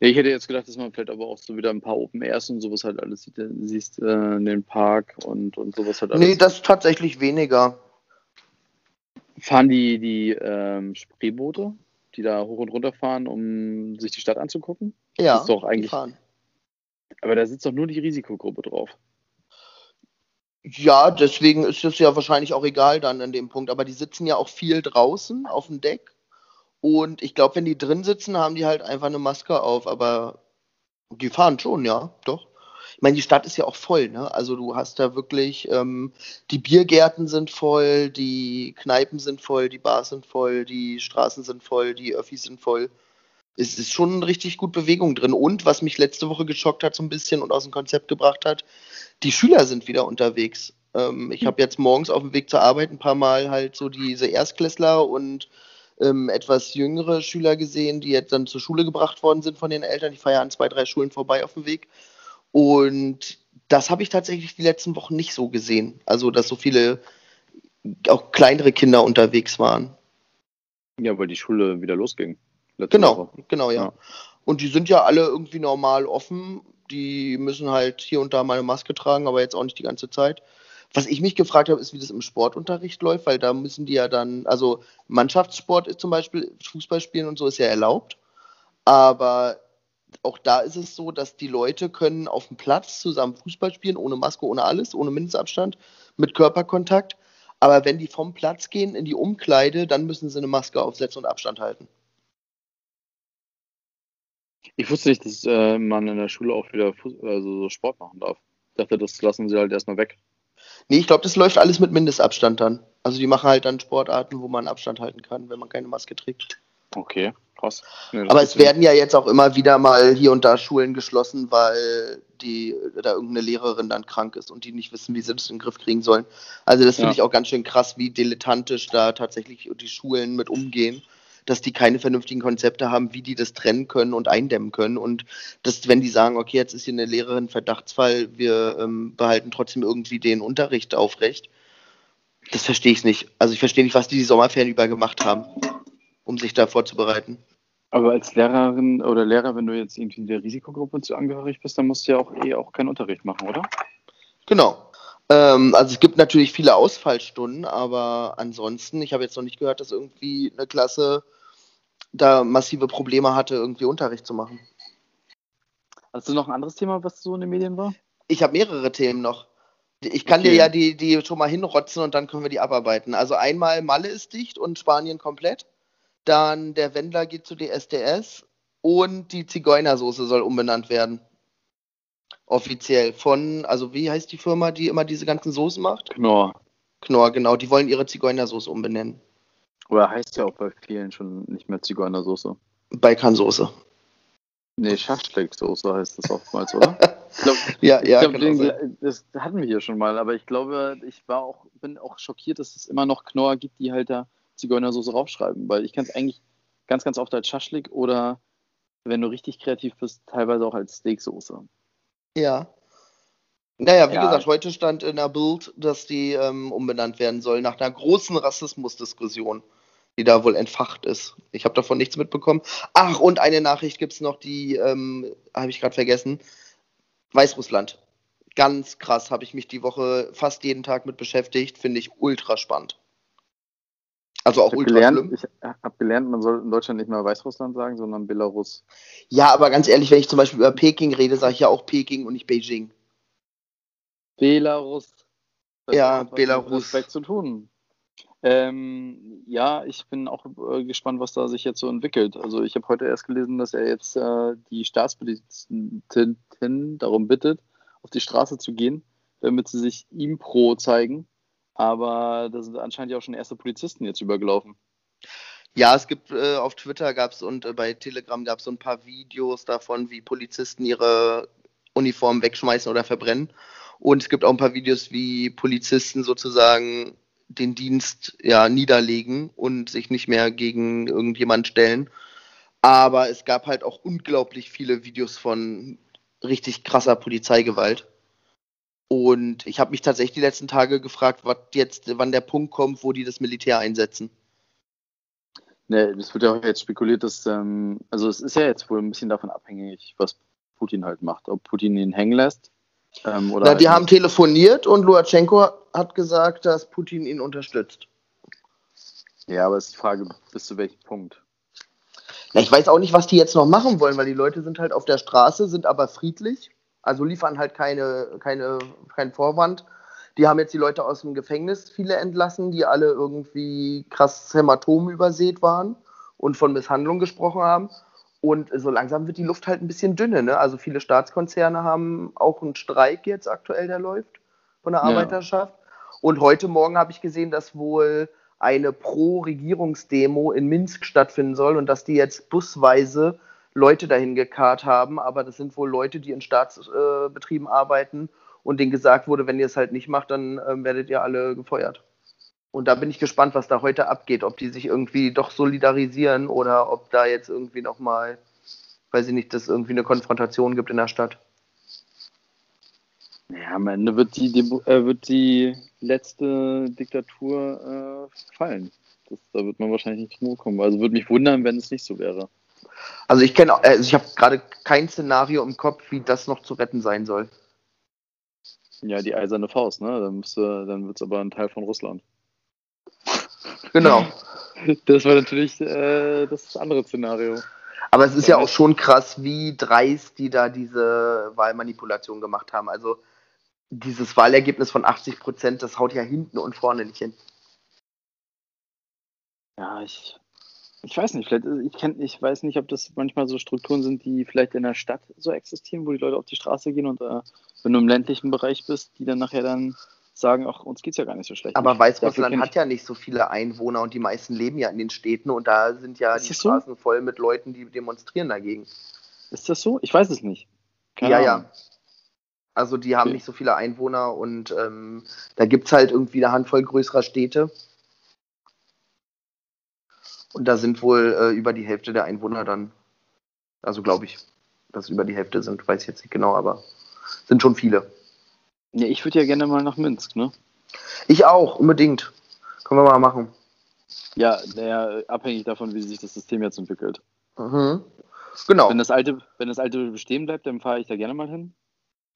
Speaker 3: ja, ich hätte jetzt gedacht, dass man vielleicht aber auch so wieder ein paar Open Airs und sowas halt alles sieht, siehst äh, in den Park und, und sowas halt
Speaker 2: alles. Nee, das tatsächlich weniger.
Speaker 3: Fahren die, die ähm, Spreeboote, die da hoch und runter fahren, um sich die Stadt anzugucken?
Speaker 2: Ja,
Speaker 3: das ist doch eigentlich. fahren. Aber da sitzt doch nur die Risikogruppe drauf.
Speaker 2: Ja, deswegen ist es ja wahrscheinlich auch egal dann an dem Punkt. Aber die sitzen ja auch viel draußen auf dem Deck und ich glaube, wenn die drin sitzen, haben die halt einfach eine Maske auf, aber die fahren schon, ja, doch. Ich meine, die Stadt ist ja auch voll, ne? Also du hast da wirklich, ähm, die Biergärten sind voll, die Kneipen sind voll, die Bars sind voll, die Straßen sind voll, die Öffis sind voll. Es ist schon richtig gut Bewegung drin. Und was mich letzte Woche geschockt hat, so ein bisschen und aus dem Konzept gebracht hat, die Schüler sind wieder unterwegs. Ähm, ich hm. habe jetzt morgens auf dem Weg zur Arbeit ein paar Mal halt so diese Erstklässler und ähm, etwas jüngere Schüler gesehen, die jetzt dann zur Schule gebracht worden sind von den Eltern. Die feiern zwei, drei Schulen vorbei auf dem Weg. Und das habe ich tatsächlich die letzten Wochen nicht so gesehen. Also, dass so viele auch kleinere Kinder unterwegs waren.
Speaker 3: Ja, weil die Schule wieder losging.
Speaker 2: Genau, Woche. genau, ja. ja. Und die sind ja alle irgendwie normal offen. Die müssen halt hier und da mal eine Maske tragen, aber jetzt auch nicht die ganze Zeit. Was ich mich gefragt habe, ist, wie das im Sportunterricht läuft, weil da müssen die ja dann, also Mannschaftssport ist zum Beispiel, Fußball spielen und so ist ja erlaubt, aber auch da ist es so, dass die Leute können auf dem Platz zusammen Fußball spielen, ohne Maske, ohne alles, ohne Mindestabstand, mit Körperkontakt. Aber wenn die vom Platz gehen in die Umkleide, dann müssen sie eine Maske aufsetzen und Abstand halten.
Speaker 3: Ich wusste nicht, dass äh, man in der Schule auch wieder Fuß also so Sport machen darf. Ich dachte, das lassen sie halt erstmal weg.
Speaker 2: Nee, ich glaube, das läuft alles mit Mindestabstand dann. Also die machen halt dann Sportarten, wo man Abstand halten kann, wenn man keine Maske trägt.
Speaker 3: Okay, krass.
Speaker 2: Nee, Aber es werden ja jetzt auch immer wieder mal hier und da Schulen geschlossen, weil die da irgendeine Lehrerin dann krank ist und die nicht wissen, wie sie das in den Griff kriegen sollen. Also das finde ja. ich auch ganz schön krass, wie dilettantisch da tatsächlich die Schulen mit umgehen dass die keine vernünftigen Konzepte haben, wie die das trennen können und eindämmen können. Und dass, wenn die sagen, okay, jetzt ist hier eine Lehrerin Verdachtsfall, wir ähm, behalten trotzdem irgendwie den Unterricht aufrecht, das verstehe ich nicht. Also ich verstehe nicht, was die die Sommerferien über gemacht haben, um sich da vorzubereiten.
Speaker 3: Aber als Lehrerin oder Lehrer, wenn du jetzt irgendwie der Risikogruppe zu angehörig bist, dann musst du ja auch eh auch keinen Unterricht machen, oder?
Speaker 2: Genau. Ähm, also es gibt natürlich viele Ausfallstunden, aber ansonsten, ich habe jetzt noch nicht gehört, dass irgendwie eine Klasse da massive Probleme hatte, irgendwie Unterricht zu machen.
Speaker 3: Hast du noch ein anderes Thema, was so in den Medien war?
Speaker 2: Ich habe mehrere Themen noch. Ich kann okay. dir ja die, die schon mal hinrotzen und dann können wir die abarbeiten. Also einmal Malle ist dicht und Spanien komplett. Dann der Wendler geht zu DSDS und die Zigeunersoße soll umbenannt werden. Offiziell von, also wie heißt die Firma, die immer diese ganzen Soßen macht?
Speaker 3: Knorr.
Speaker 2: Knorr, genau. Die wollen ihre Zigeunersoße umbenennen.
Speaker 3: Oder heißt ja auch bei vielen schon nicht mehr Zigeunersoße.
Speaker 2: Balkansoße.
Speaker 3: Nee, Schaschlik-Soße heißt das oftmals, oder?
Speaker 2: glaub, ja, ja,
Speaker 3: glaub, den, das hatten wir hier schon mal, aber ich glaube, ich war auch, bin auch schockiert, dass es immer noch Knorr gibt, die halt da Zigeunersoße raufschreiben, weil ich kann es eigentlich ganz, ganz oft als Schaschlik oder, wenn du richtig kreativ bist, teilweise auch als Steaksoße.
Speaker 2: Ja. Naja, wie ja. gesagt, heute stand in der Bild, dass die ähm, umbenannt werden soll, nach einer großen Rassismusdiskussion die da wohl entfacht ist. Ich habe davon nichts mitbekommen. Ach, und eine Nachricht gibt es noch, die ähm, habe ich gerade vergessen. Weißrussland. Ganz krass, habe ich mich die Woche fast jeden Tag mit beschäftigt. Finde ich ultra spannend. Also auch ultra
Speaker 3: gelernt,
Speaker 2: schlimm.
Speaker 3: Ich habe gelernt, man soll in Deutschland nicht mehr Weißrussland sagen, sondern Belarus.
Speaker 2: Ja, aber ganz ehrlich, wenn ich zum Beispiel über Peking rede, sage ich ja auch Peking und nicht Beijing.
Speaker 3: Belarus.
Speaker 2: Das ja, Belarus.
Speaker 3: Respekt zu tun. Ähm, ja, ich bin auch äh, gespannt, was da sich jetzt so entwickelt. Also ich habe heute erst gelesen, dass er jetzt äh, die Staatspolizisten darum bittet, auf die Straße zu gehen, damit sie sich ihm pro zeigen. Aber da sind anscheinend ja auch schon erste Polizisten jetzt übergelaufen.
Speaker 2: Ja, es gibt äh, auf Twitter gab es und äh, bei Telegram gab es so ein paar Videos davon, wie Polizisten ihre Uniformen wegschmeißen oder verbrennen. Und es gibt auch ein paar Videos, wie Polizisten sozusagen den Dienst ja niederlegen und sich nicht mehr gegen irgendjemand stellen. Aber es gab halt auch unglaublich viele Videos von richtig krasser Polizeigewalt. Und ich habe mich tatsächlich die letzten Tage gefragt, jetzt, wann der Punkt kommt, wo die das Militär einsetzen.
Speaker 3: Ne, es wird ja auch jetzt spekuliert, dass, ähm, also es ist ja jetzt wohl ein bisschen davon abhängig, was Putin halt macht. Ob Putin ihn hängen lässt
Speaker 2: ähm, Na, die haben telefoniert und Luatschenko hat gesagt, dass Putin ihn unterstützt.
Speaker 3: Ja, aber es ist die Frage, bis zu welchem Punkt?
Speaker 2: Na, ich weiß auch nicht, was die jetzt noch machen wollen, weil die Leute sind halt auf der Straße, sind aber friedlich, also liefern halt keine, keine, keinen Vorwand. Die haben jetzt die Leute aus dem Gefängnis viele entlassen, die alle irgendwie krass Hämatom übersät waren und von Misshandlung gesprochen haben. Und so langsam wird die Luft halt ein bisschen dünne. Ne? Also viele Staatskonzerne haben auch einen Streik jetzt aktuell, der läuft von der Arbeiterschaft. Ja. Und heute Morgen habe ich gesehen, dass wohl eine Pro-Regierungsdemo in Minsk stattfinden soll und dass die jetzt busweise Leute dahin gekarrt haben. Aber das sind wohl Leute, die in Staatsbetrieben arbeiten und denen gesagt wurde, wenn ihr es halt nicht macht, dann äh, werdet ihr alle gefeuert. Und da bin ich gespannt, was da heute abgeht, ob die sich irgendwie doch solidarisieren oder ob da jetzt irgendwie nochmal, weiß ich nicht, dass irgendwie eine Konfrontation gibt in der Stadt.
Speaker 3: Ja, am Ende wird die, äh, wird die letzte Diktatur äh, fallen. Das, da wird man wahrscheinlich nicht drum kommen. Also würde mich wundern, wenn es nicht so wäre.
Speaker 2: Also ich kenne, also ich habe gerade kein Szenario im Kopf, wie das noch zu retten sein soll.
Speaker 3: Ja, die eiserne Faust, ne? Dann, müsste, dann wird es aber ein Teil von Russland.
Speaker 2: Genau.
Speaker 3: Das war natürlich äh, das andere Szenario.
Speaker 2: Aber es ist ja auch schon krass, wie dreist die da diese Wahlmanipulation gemacht haben. Also dieses Wahlergebnis von 80 Prozent, das haut ja hinten und vorne nicht hin.
Speaker 3: Ja, ich, ich weiß nicht, vielleicht, ich, kenn, ich weiß nicht, ob das manchmal so Strukturen sind, die vielleicht in der Stadt so existieren, wo die Leute auf die Straße gehen und äh, wenn du im ländlichen Bereich bist, die dann nachher dann sagen, ach, uns geht es ja gar nicht so schlecht.
Speaker 2: Aber Weißrussland hat ja nicht so viele Einwohner und die meisten leben ja in den Städten und da sind ja die Straßen so? voll mit Leuten, die demonstrieren dagegen.
Speaker 3: Ist das so? Ich weiß es nicht.
Speaker 2: Keine ja, Ahnung. ja. Also die haben okay. nicht so viele Einwohner und ähm, da gibt es halt irgendwie eine Handvoll größerer Städte. Und da sind wohl äh, über die Hälfte der Einwohner dann, also glaube ich, dass über die Hälfte sind, weiß ich jetzt nicht genau, aber sind schon viele.
Speaker 3: Ja, ich würde ja gerne mal nach Minsk, ne?
Speaker 2: Ich auch, unbedingt. Können wir mal machen.
Speaker 3: Ja, naja, abhängig davon, wie sich das System jetzt entwickelt.
Speaker 2: Mhm. Genau.
Speaker 3: Wenn das alte, wenn das alte bestehen bleibt, dann fahre ich da gerne mal hin.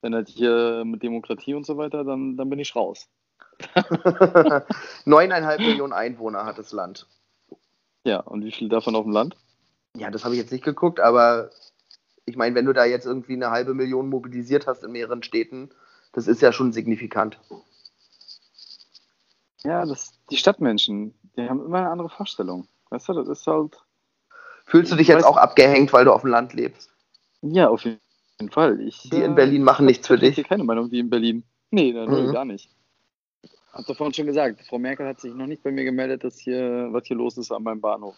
Speaker 3: Wenn halt hier mit Demokratie und so weiter, dann, dann bin ich raus.
Speaker 2: Neuneinhalb Millionen Einwohner hat das Land.
Speaker 3: Ja, und wie viel davon auf dem Land?
Speaker 2: Ja, das habe ich jetzt nicht geguckt, aber ich meine, wenn du da jetzt irgendwie eine halbe Million mobilisiert hast in mehreren Städten, das ist ja schon signifikant.
Speaker 3: Ja, das, die Stadtmenschen, die haben immer eine andere Vorstellung. Weißt du, das ist halt.
Speaker 2: Fühlst du dich jetzt auch abgehängt, weil du auf dem Land lebst?
Speaker 3: Ja, auf jeden Fall. Ich,
Speaker 2: die in Berlin machen nichts für dich.
Speaker 3: Ich keine Meinung wie in Berlin. Nee, mhm. gar nicht. Doch vorhin schon gesagt, Frau Merkel hat sich noch nicht bei mir gemeldet, dass hier, was hier los ist an meinem Bahnhof.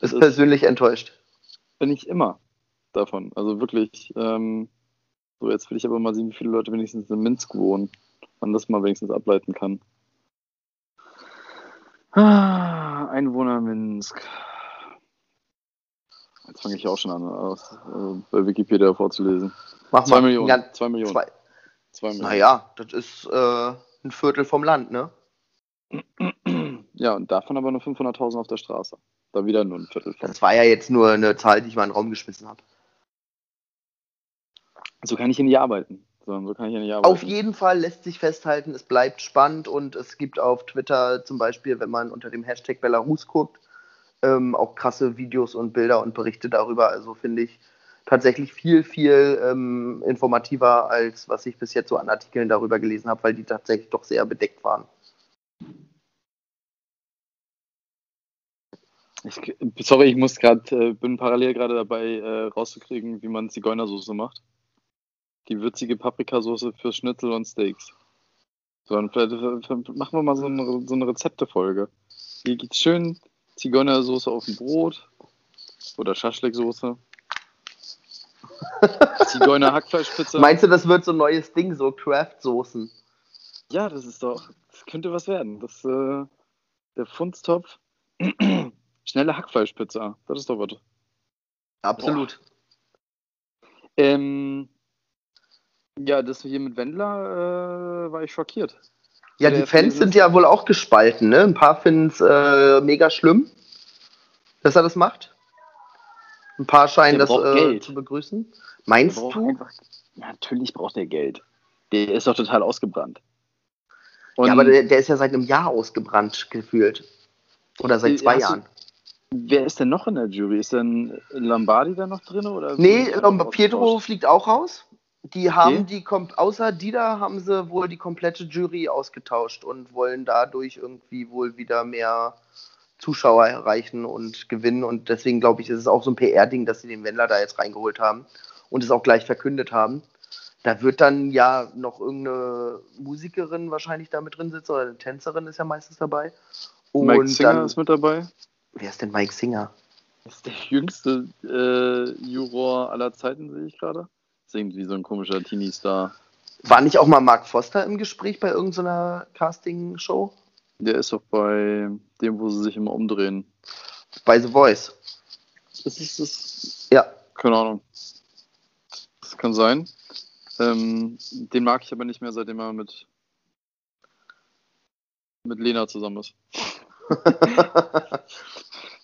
Speaker 2: Das ist persönlich enttäuscht.
Speaker 3: Bin ich immer davon. Also wirklich, ähm, so, jetzt will ich aber mal sehen, wie viele Leute wenigstens in Minsk wohnen. Man das mal wenigstens ableiten kann. Ah, Einwohner Minsk. Jetzt fange ich auch schon an, aus, äh, bei Wikipedia vorzulesen.
Speaker 2: Mach zwei mal. Millionen.
Speaker 3: Ja, zwei Millionen.
Speaker 2: Zwei. zwei Millionen. Naja, das ist äh, ein Viertel vom Land, ne?
Speaker 3: Ja, und davon aber nur 500.000 auf der Straße. Da wieder nur ein Viertel
Speaker 2: von. Das war ja jetzt nur eine Zahl, die ich mal in den Raum geschmissen habe.
Speaker 3: So kann ich hier nicht arbeiten. So, so kann ich hier nicht
Speaker 2: arbeiten. Auf jeden Fall lässt sich festhalten, es bleibt spannend und es gibt auf Twitter zum Beispiel, wenn man unter dem Hashtag Belarus guckt, ähm, auch krasse Videos und Bilder und Berichte darüber. Also finde ich tatsächlich viel, viel ähm, informativer, als was ich bis jetzt so an Artikeln darüber gelesen habe, weil die tatsächlich doch sehr bedeckt waren.
Speaker 3: Ich, sorry, ich muss gerade, äh, bin parallel gerade dabei äh, rauszukriegen, wie man Zigeunersoße macht die würzige Paprikasauce für Schnitzel und Steaks. So, und vielleicht, machen wir mal so eine, so eine Rezeptefolge. Hier es schön Zigeunersoße auf dem Brot oder Schaschliksoße. Zigeuner Hackfleischpizza.
Speaker 2: Meinst du, das wird so ein neues Ding, so Craft-Soßen?
Speaker 3: Ja, das ist doch, das könnte was werden. Das, äh, der Funstopf. Schnelle Hackfleischpizza, das ist doch was.
Speaker 2: Absolut.
Speaker 3: Ähm, ja, das hier mit Wendler äh, war ich schockiert.
Speaker 2: Ja, die Fans sind ja wohl auch gespalten, ne? Ein paar finden es äh, mega schlimm, dass er das macht. Ein paar scheinen das äh, zu begrüßen. Meinst du?
Speaker 3: Einfach, natürlich braucht er Geld. Der ist doch total ausgebrannt.
Speaker 2: Und ja, aber der, der, ist ja seit einem Jahr ausgebrannt gefühlt. Oder seit zwei Jahren.
Speaker 3: Du, wer ist denn noch in der Jury? Ist denn Lombardi da noch drin? Oder
Speaker 2: nee, Pietro fliegt auch raus. Die haben okay. die, außer Dida haben sie wohl die komplette Jury ausgetauscht und wollen dadurch irgendwie wohl wieder mehr Zuschauer erreichen und gewinnen. Und deswegen glaube ich, ist es auch so ein PR-Ding, dass sie den Wendler da jetzt reingeholt haben und es auch gleich verkündet haben. Da wird dann ja noch irgendeine Musikerin wahrscheinlich da mit drin sitzen oder eine Tänzerin ist ja meistens dabei.
Speaker 3: Und Mike Singer dann, ist mit dabei.
Speaker 2: Wer ist denn Mike Singer?
Speaker 3: Das ist der jüngste äh, Juror aller Zeiten, sehe ich gerade singt wie so ein komischer Teenie-Star.
Speaker 2: War nicht auch mal Mark Foster im Gespräch bei irgendeiner Casting-Show?
Speaker 3: Der ist doch bei dem, wo sie sich immer umdrehen.
Speaker 2: Bei The Voice.
Speaker 3: Ist es das?
Speaker 2: Ja.
Speaker 3: Keine Ahnung. Das kann sein. Ähm, den mag ich aber nicht mehr, seitdem er mit, mit Lena zusammen ist.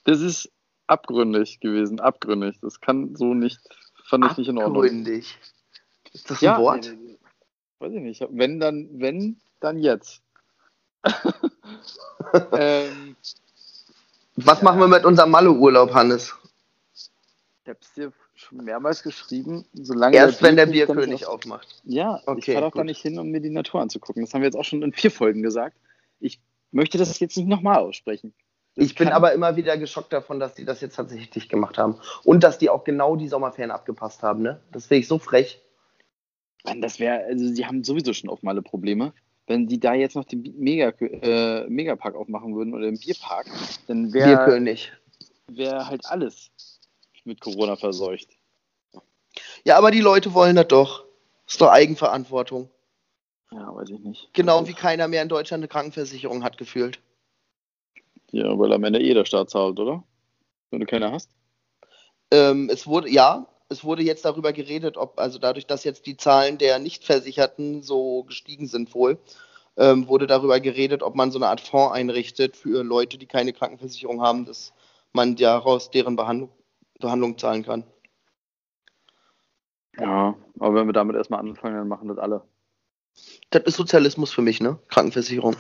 Speaker 3: das ist abgründig gewesen, abgründig. Das kann so nicht fand ich nicht in Ordnung.
Speaker 2: Abgründig. Ist das ein ja, Wort?
Speaker 3: Weiß ich nicht. Wenn dann, wenn, dann jetzt.
Speaker 2: ähm, Was ja. machen wir mit unserem Malle-Urlaub, Hannes?
Speaker 3: Ich habe es dir schon mehrmals geschrieben, solange
Speaker 2: Erst der wenn der Bierkönig aufmacht.
Speaker 3: Ja, okay, ich fahre doch gar nicht hin, um mir die Natur anzugucken. Das haben wir jetzt auch schon in vier Folgen gesagt. Ich möchte das jetzt nicht nochmal aussprechen.
Speaker 2: Ich bin aber immer wieder geschockt davon, dass die das jetzt tatsächlich gemacht haben. Und dass die auch genau die Sommerferien abgepasst haben, ne? Das finde ich so frech.
Speaker 3: Mann, das wäre, also sie haben sowieso schon oft mal Probleme. Wenn die da jetzt noch den Mega, äh, Megapark aufmachen würden oder den Bierpark, dann wäre
Speaker 2: Bierkönig.
Speaker 3: Wäre halt alles mit Corona verseucht.
Speaker 2: Ja, aber die Leute wollen das doch. Das ist doch Eigenverantwortung.
Speaker 3: Ja, weiß ich nicht.
Speaker 2: Genau wie keiner mehr in Deutschland eine Krankenversicherung hat gefühlt.
Speaker 3: Ja, weil am Ende eh der Staat zahlt, oder? Wenn du keine hast?
Speaker 2: Ähm, es wurde, ja, es wurde jetzt darüber geredet, ob, also dadurch, dass jetzt die Zahlen der Nichtversicherten so gestiegen sind wohl, ähm, wurde darüber geredet, ob man so eine Art Fonds einrichtet für Leute, die keine Krankenversicherung haben, dass man daraus deren Behandlung, Behandlung zahlen kann.
Speaker 3: Ja, aber wenn wir damit erstmal anfangen, dann machen das alle.
Speaker 2: Das ist Sozialismus für mich, ne? Krankenversicherung.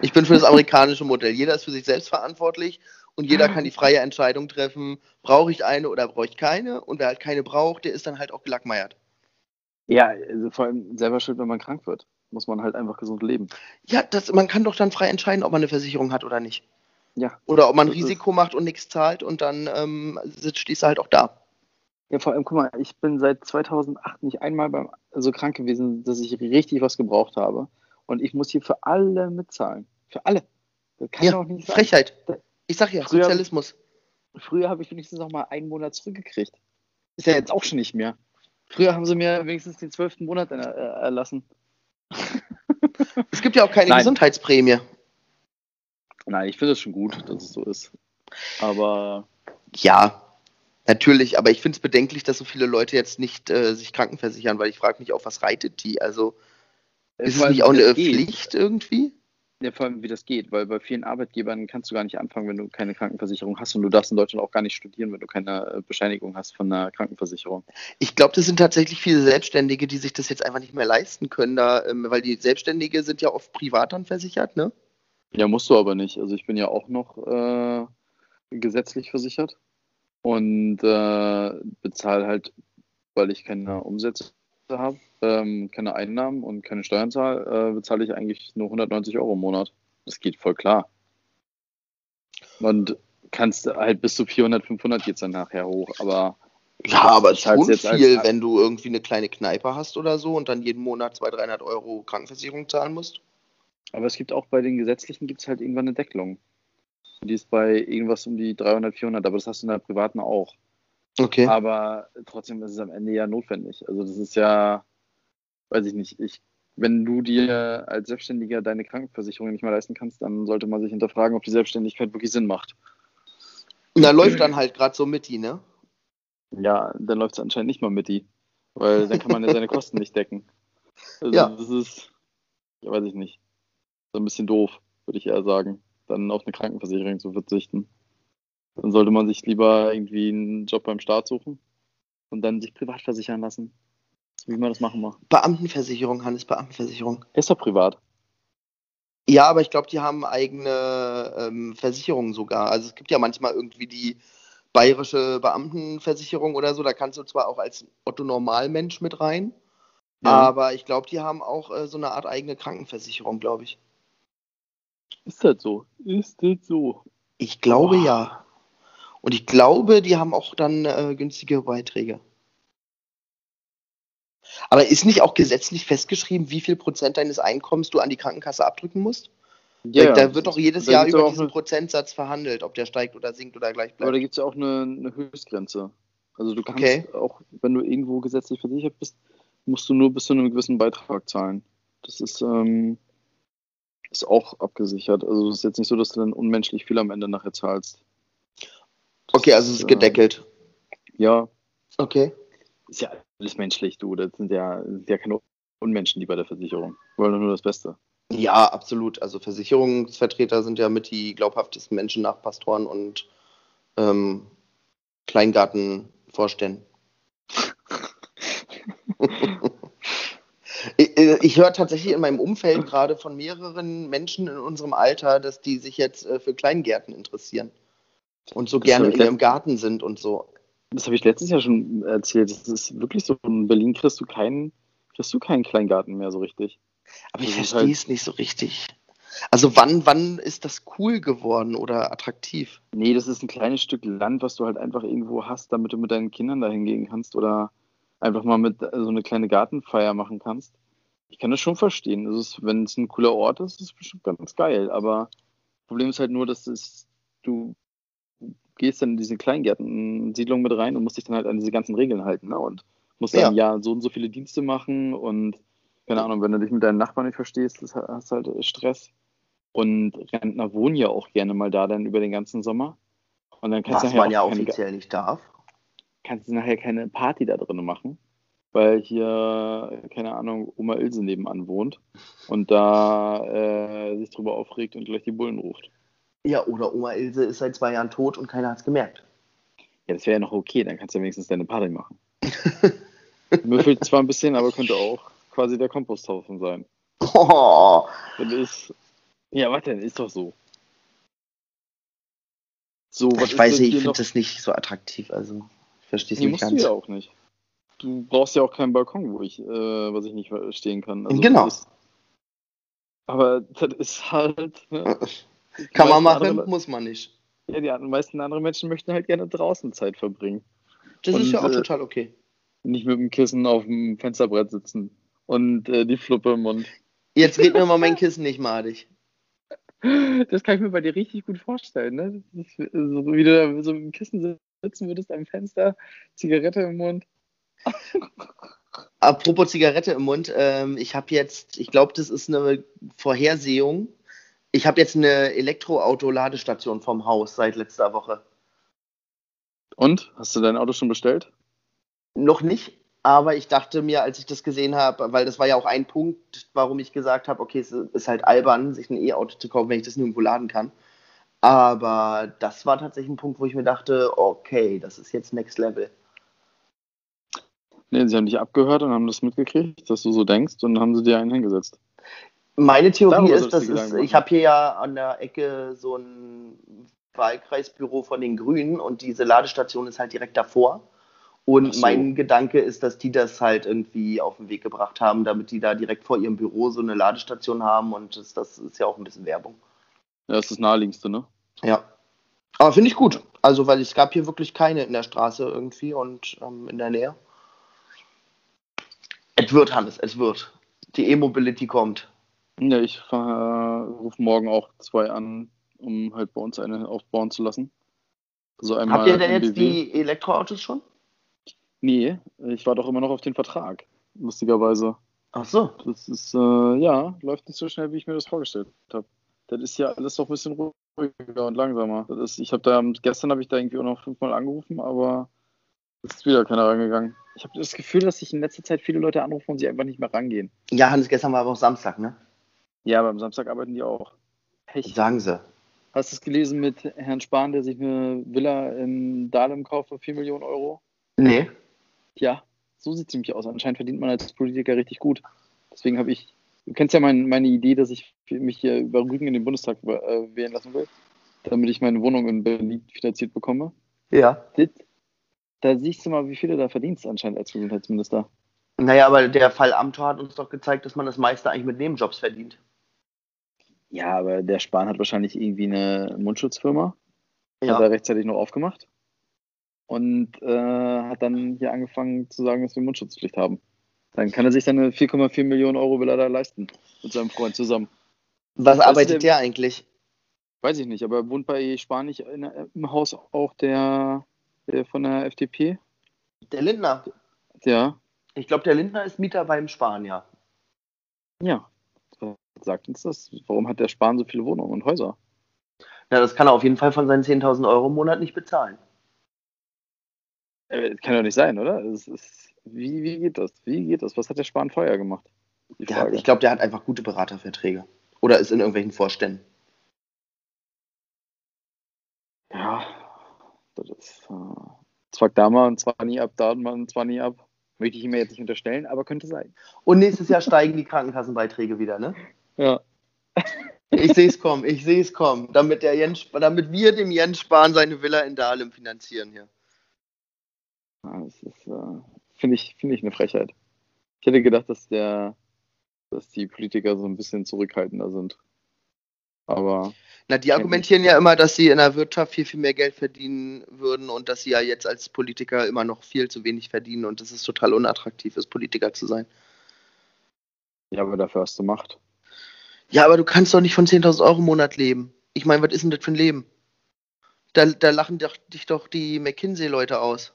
Speaker 2: Ich bin für das amerikanische Modell. Jeder ist für sich selbst verantwortlich und jeder kann die freie Entscheidung treffen, brauche ich eine oder brauche ich keine. Und wer halt keine braucht, der ist dann halt auch gelackmeiert.
Speaker 3: Ja, also vor allem selber schuld, wenn man krank wird. Muss man halt einfach gesund leben.
Speaker 2: Ja, das, man kann doch dann frei entscheiden, ob man eine Versicherung hat oder nicht.
Speaker 3: Ja.
Speaker 2: Oder ob man Risiko macht und nichts zahlt und dann ähm, stehst du halt auch da.
Speaker 3: Ja, vor allem, guck mal, ich bin seit 2008 nicht einmal beim, so krank gewesen, dass ich richtig was gebraucht habe. Und ich muss hier für alle mitzahlen. Für alle.
Speaker 2: Das kann ja, doch nicht sein. Frechheit. Ich sag ja, früher, Sozialismus.
Speaker 3: Früher habe ich wenigstens noch mal einen Monat zurückgekriegt. Ist ja jetzt auch schon nicht mehr. Früher haben sie mir wenigstens den zwölften Monat äh, erlassen.
Speaker 2: Es gibt ja auch keine Nein. Gesundheitsprämie.
Speaker 3: Nein, ich finde es schon gut, dass es so ist. Aber.
Speaker 2: Ja, natürlich, aber ich finde es bedenklich, dass so viele Leute jetzt nicht äh, sich krankenversichern, weil ich frage mich auch, was reitet die? Also ist es nicht auch eine Pflicht irgendwie?
Speaker 3: Ja, vor allem, wie das geht, weil bei vielen Arbeitgebern kannst du gar nicht anfangen, wenn du keine Krankenversicherung hast und du darfst in Deutschland auch gar nicht studieren, wenn du keine äh, Bescheinigung hast von einer Krankenversicherung.
Speaker 2: Ich glaube, das sind tatsächlich viele Selbstständige, die sich das jetzt einfach nicht mehr leisten können, da, ähm, weil die Selbstständige sind ja oft privat dann versichert, ne?
Speaker 3: Ja, musst du aber nicht. Also ich bin ja auch noch äh, gesetzlich versichert und äh, bezahle halt, weil ich keine Umsätze habe, ähm, keine Einnahmen und keine Steuern zahle, äh, bezahle ich eigentlich nur 190 Euro im Monat. Das geht voll klar. Und kannst halt bis zu 400, 500 geht es dann nachher hoch, aber.
Speaker 2: Ja, aber es ist schon viel, wenn du irgendwie eine kleine Kneipe hast oder so und dann jeden Monat 200, 300 Euro Krankenversicherung zahlen musst.
Speaker 3: Aber es gibt auch bei den gesetzlichen gibt es halt irgendwann eine Deckelung. Die ist bei irgendwas um die 300, 400, aber das hast du in der privaten auch.
Speaker 2: Okay.
Speaker 3: Aber trotzdem ist es am Ende ja notwendig. Also das ist ja, weiß ich nicht, ich, wenn du dir als Selbstständiger deine Krankenversicherung nicht mehr leisten kannst, dann sollte man sich hinterfragen, ob die Selbstständigkeit wirklich Sinn macht.
Speaker 2: Da läuft dann halt gerade so mit die, ne?
Speaker 3: Ja, dann läuft es anscheinend nicht mal mit die, weil dann kann man ja seine Kosten nicht decken. Also
Speaker 2: ja.
Speaker 3: das ist, ja, weiß ich nicht, so ein bisschen doof, würde ich eher sagen, dann auf eine Krankenversicherung zu verzichten. Dann sollte man sich lieber irgendwie einen Job beim Staat suchen und dann sich privat versichern lassen. Wie man das machen muss.
Speaker 2: Beamtenversicherung, Hannes, Beamtenversicherung.
Speaker 3: Ist doch privat.
Speaker 2: Ja, aber ich glaube, die haben eigene ähm, Versicherungen sogar. Also es gibt ja manchmal irgendwie die bayerische Beamtenversicherung oder so. Da kannst du zwar auch als Otto Normalmensch mit rein, ja. aber ich glaube, die haben auch äh, so eine Art eigene Krankenversicherung, glaube ich.
Speaker 3: Ist das so? Ist das so?
Speaker 2: Ich glaube Boah. ja. Und ich glaube, die haben auch dann äh, günstige Beiträge. Aber ist nicht auch gesetzlich festgeschrieben, wie viel Prozent deines Einkommens du an die Krankenkasse abdrücken musst? Ja, da wird doch jedes Jahr über diesen eine... Prozentsatz verhandelt, ob der steigt oder sinkt oder gleich bleibt.
Speaker 3: Aber da gibt es ja auch eine, eine, Höchstgrenze. Also du kannst okay. auch, wenn du irgendwo gesetzlich versichert bist, musst du nur bis zu einem gewissen Beitrag zahlen. Das ist, ähm, ist auch abgesichert. Also es ist jetzt nicht so, dass du dann unmenschlich viel am Ende nachher zahlst.
Speaker 2: Okay, also es ist gedeckelt.
Speaker 3: Ja.
Speaker 2: Okay.
Speaker 3: Ist ja alles menschlich, du. Das sind ja, sind ja keine Unmenschen, die bei der Versicherung. wollen nur das Beste.
Speaker 2: Ja, absolut. Also Versicherungsvertreter sind ja mit die glaubhaftesten Menschen nach Pastoren und ähm, Kleingartenvorständen. Ich, äh, ich höre tatsächlich in meinem Umfeld gerade von mehreren Menschen in unserem Alter, dass die sich jetzt äh, für Kleingärten interessieren und so das gerne ihrem Garten sind und so.
Speaker 3: Das habe ich letztes Jahr schon erzählt. Das ist wirklich so. In Berlin kriegst du keinen, kriegst du keinen Kleingarten mehr so richtig.
Speaker 2: Aber ich verstehe halt es nicht so richtig. Also wann, wann ist das cool geworden oder attraktiv?
Speaker 3: Nee, das ist ein kleines Stück Land, was du halt einfach irgendwo hast, damit du mit deinen Kindern dahin gehen kannst oder einfach mal mit so eine kleine Gartenfeier machen kannst. Ich kann das schon verstehen. Also wenn es ein cooler Ort ist, ist es bestimmt ganz geil. Aber das Problem ist halt nur, dass es, du gehst dann in diese Kleingärten-Siedlung mit rein und musst dich dann halt an diese ganzen Regeln halten. Ne? Und musst dann ja. so und so viele Dienste machen und keine Ahnung, wenn du dich mit deinen Nachbarn nicht verstehst, hast du halt Stress. Und Rentner wohnen ja auch gerne mal da dann über den ganzen Sommer. Und dann kannst
Speaker 2: Was
Speaker 3: du
Speaker 2: man ja offiziell nicht darf.
Speaker 3: Kannst du nachher keine Party da drin machen, weil hier, keine Ahnung, Oma Ilse nebenan wohnt und da äh, sich drüber aufregt und gleich die Bullen ruft.
Speaker 2: Ja, oder Oma Ilse ist seit zwei Jahren tot und keiner hat es gemerkt.
Speaker 3: Ja, das wäre ja noch okay, dann kannst du ja wenigstens deine Party machen. Müffelt zwar ein bisschen, aber könnte auch quasi der Komposthaufen sein. Oh. Das ist, ja, denn? Ist doch so.
Speaker 2: So, was ich weiß nicht, ich finde das nicht so attraktiv. Also, ich verstehe es nee, nicht
Speaker 3: ganz. Du ja auch nicht. Du brauchst ja auch keinen Balkon, wo ich, äh, was ich nicht verstehen kann.
Speaker 2: Also, genau.
Speaker 3: Ist, aber das ist halt. Ne,
Speaker 2: kann man machen, andere, muss man nicht.
Speaker 3: Ja, die meisten anderen Menschen möchten halt gerne draußen Zeit verbringen.
Speaker 2: Das Und, ist ja auch äh, total okay.
Speaker 3: Nicht mit dem Kissen auf dem Fensterbrett sitzen und äh, die Fluppe im Mund.
Speaker 2: Jetzt red mir mal mein Kissen nicht madig.
Speaker 3: Das kann ich mir bei dir richtig gut vorstellen, ne? Ist, so, wie du da so im Kissen sitzen würdest am Fenster, Zigarette im Mund.
Speaker 2: Apropos Zigarette im Mund, ähm, ich habe jetzt, ich glaube, das ist eine Vorhersehung. Ich habe jetzt eine Elektroauto-Ladestation vom Haus seit letzter Woche.
Speaker 3: Und? Hast du dein Auto schon bestellt?
Speaker 2: Noch nicht, aber ich dachte mir, als ich das gesehen habe, weil das war ja auch ein Punkt, warum ich gesagt habe, okay, es ist halt albern, sich ein E-Auto zu kaufen, wenn ich das nirgendwo laden kann. Aber das war tatsächlich ein Punkt, wo ich mir dachte, okay, das ist jetzt Next Level.
Speaker 3: Nee, sie haben dich abgehört und haben das mitgekriegt, dass du so denkst und haben sie dir einen hingesetzt.
Speaker 2: Meine Theorie Darüber ist, dass ist, ich habe hier ja an der Ecke so ein Wahlkreisbüro von den Grünen und diese Ladestation ist halt direkt davor. Und so. mein Gedanke ist, dass die das halt irgendwie auf den Weg gebracht haben, damit die da direkt vor ihrem Büro so eine Ladestation haben und das, das ist ja auch ein bisschen Werbung.
Speaker 3: Ja, das ist das naheliegendste, ne?
Speaker 2: Ja. Aber finde ich gut. Also, weil es gab hier wirklich keine in der Straße irgendwie und ähm, in der Nähe. Es wird, Hannes, es wird. Die E-Mobility kommt.
Speaker 3: Ja, ich äh, rufe morgen auch zwei an, um halt bei uns eine aufbauen zu lassen.
Speaker 2: Also Habt ihr denn jetzt die Elektroautos schon?
Speaker 3: Nee, ich war doch immer noch auf den Vertrag, lustigerweise.
Speaker 2: Ach so.
Speaker 3: Das ist, äh, ja, läuft nicht so schnell, wie ich mir das vorgestellt habe. Das ist ja alles doch ein bisschen ruhiger und langsamer. Das ist, ich habe da, gestern habe ich da irgendwie auch noch fünfmal angerufen, aber es ist wieder keiner rangegangen. Ich habe das Gefühl, dass sich in letzter Zeit viele Leute anrufen und sie einfach nicht mehr rangehen.
Speaker 2: Ja, Hannes, gestern war aber auch Samstag, ne?
Speaker 3: Ja, aber am Samstag arbeiten die auch.
Speaker 2: Pech. Sagen sie.
Speaker 3: Hast du es gelesen mit Herrn Spahn, der sich eine Villa in Dahlem kauft für 4 Millionen Euro?
Speaker 2: Nee.
Speaker 3: Ja, so sieht es nämlich aus. Anscheinend verdient man als Politiker richtig gut. Deswegen habe ich, du kennst ja mein, meine Idee, dass ich mich hier über Rügen in den Bundestag äh, wählen lassen will, damit ich meine Wohnung in Berlin finanziert bekomme.
Speaker 2: Ja.
Speaker 3: Das, da siehst du mal, wie viel du da verdienst anscheinend als Gesundheitsminister.
Speaker 2: Naja, aber der Fall Amtor hat uns doch gezeigt, dass man das meiste eigentlich mit Nebenjobs verdient.
Speaker 3: Ja, aber der Spahn hat wahrscheinlich irgendwie eine Mundschutzfirma. Ja. Hat er rechtzeitig noch aufgemacht und äh, hat dann hier angefangen zu sagen, dass wir Mundschutzpflicht haben. Dann kann er sich seine 4,4 Millionen Euro will er da leisten mit seinem Freund zusammen.
Speaker 2: Was weißt arbeitet der, der, eigentlich?
Speaker 3: Weiß ich nicht, aber er wohnt bei Spanisch in, im Haus auch der, der von der FDP.
Speaker 2: Der Lindner.
Speaker 3: Ja.
Speaker 2: Ich glaube, der Lindner ist Mieter beim Spanier.
Speaker 3: Ja. Sagt uns das. Warum hat der Spahn so viele Wohnungen und Häuser?
Speaker 2: Ja, das kann er auf jeden Fall von seinen 10.000 Euro im Monat nicht bezahlen.
Speaker 3: Äh, kann doch nicht sein, oder? Ist, wie, wie geht das? Wie geht das? Was hat der Spahn vorher gemacht?
Speaker 2: Hat, ich glaube, der hat einfach gute Beraterverträge. Oder ist in irgendwelchen Vorständen.
Speaker 3: Ja, das ist. Äh, zwar da mal und zwar nie ab, da und man zwar nie ab. Möchte ich ihm jetzt nicht unterstellen, aber könnte sein.
Speaker 2: Und nächstes Jahr steigen die Krankenkassenbeiträge wieder, ne?
Speaker 3: Ja.
Speaker 2: Ich sehe es kommen, ich sehe es kommen. Damit, der Jens, damit wir dem Jens Spahn seine Villa in Dahlem finanzieren hier.
Speaker 3: Ja, das ist, äh, finde ich, find ich eine Frechheit. Ich hätte gedacht, dass der, dass die Politiker so ein bisschen zurückhaltender sind. Aber.
Speaker 2: Na, die argumentieren ja immer, dass sie in der Wirtschaft viel, viel mehr Geld verdienen würden und dass sie ja jetzt als Politiker immer noch viel zu wenig verdienen und dass es total unattraktiv ist, Politiker zu sein.
Speaker 3: Ja, aber dafür hast du Macht.
Speaker 2: Ja, aber du kannst doch nicht von 10.000 Euro im Monat leben. Ich meine, was ist denn das für ein Leben? Da, da lachen doch, dich doch die McKinsey-Leute aus.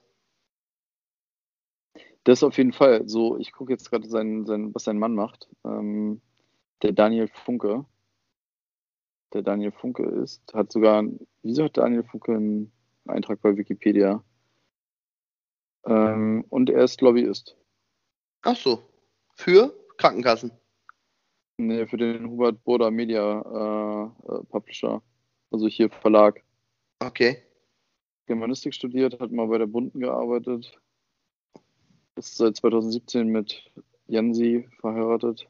Speaker 3: Das auf jeden Fall. So, ich gucke jetzt gerade, sein, sein, was sein Mann macht. Ähm, der Daniel Funke. Der Daniel Funke ist, hat sogar, wieso hat Daniel Funke einen Eintrag bei Wikipedia? Ähm, und er ist Lobbyist.
Speaker 2: Ach so. Für Krankenkassen.
Speaker 3: Nee, für den Hubert Boda Media äh, äh, Publisher. Also hier Verlag.
Speaker 2: Okay.
Speaker 3: Germanistik studiert, hat mal bei der Bunden gearbeitet. Ist seit 2017 mit Jansi verheiratet.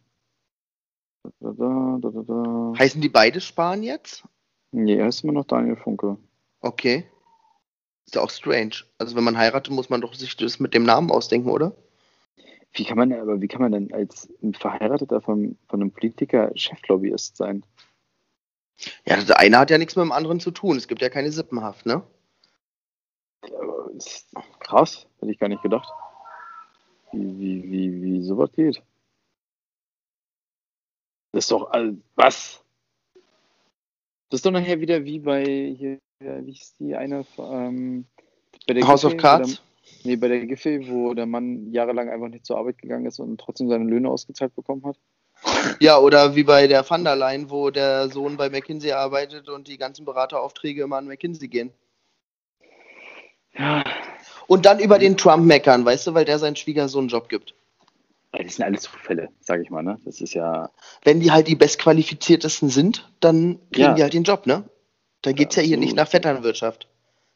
Speaker 2: Da, da, da, Heißen die beide Spahn jetzt?
Speaker 3: Nee, er heißt immer noch Daniel Funke.
Speaker 2: Okay. Ist ja auch strange. Also wenn man heiratet, muss man doch sich das mit dem Namen ausdenken, oder?
Speaker 3: Wie kann man, aber wie kann man denn als Verheirateter von, von einem Politiker Cheflobbyist sein?
Speaker 2: Ja, der eine hat ja nichts mit dem anderen zu tun. Es gibt ja keine Sippenhaft, ne?
Speaker 3: Ja, krass, hätte ich gar nicht gedacht. Wie, wie, wie, wie sowas geht. Das ist doch all, was? Das ist doch nachher wieder wie bei hier, wie hieß die eine ähm,
Speaker 2: House of Cards?
Speaker 3: Nee, bei der Giffey, wo der Mann jahrelang einfach nicht zur Arbeit gegangen ist und trotzdem seine Löhne ausgezahlt bekommen hat.
Speaker 2: Ja, oder wie bei der Van der Leyen, wo der Sohn bei McKinsey arbeitet und die ganzen Beraterauftriege immer an McKinsey gehen.
Speaker 3: Ja.
Speaker 2: Und dann über den Trump meckern, weißt du, weil der seinen Schwiegersohn einen Job gibt.
Speaker 3: Das sind alles Zufälle, sage ich mal, ne? Das ist ja.
Speaker 2: Wenn die halt die bestqualifiziertesten sind, dann kriegen ja. die halt den Job, ne? Da geht es ja, ja hier nicht nach Vetternwirtschaft.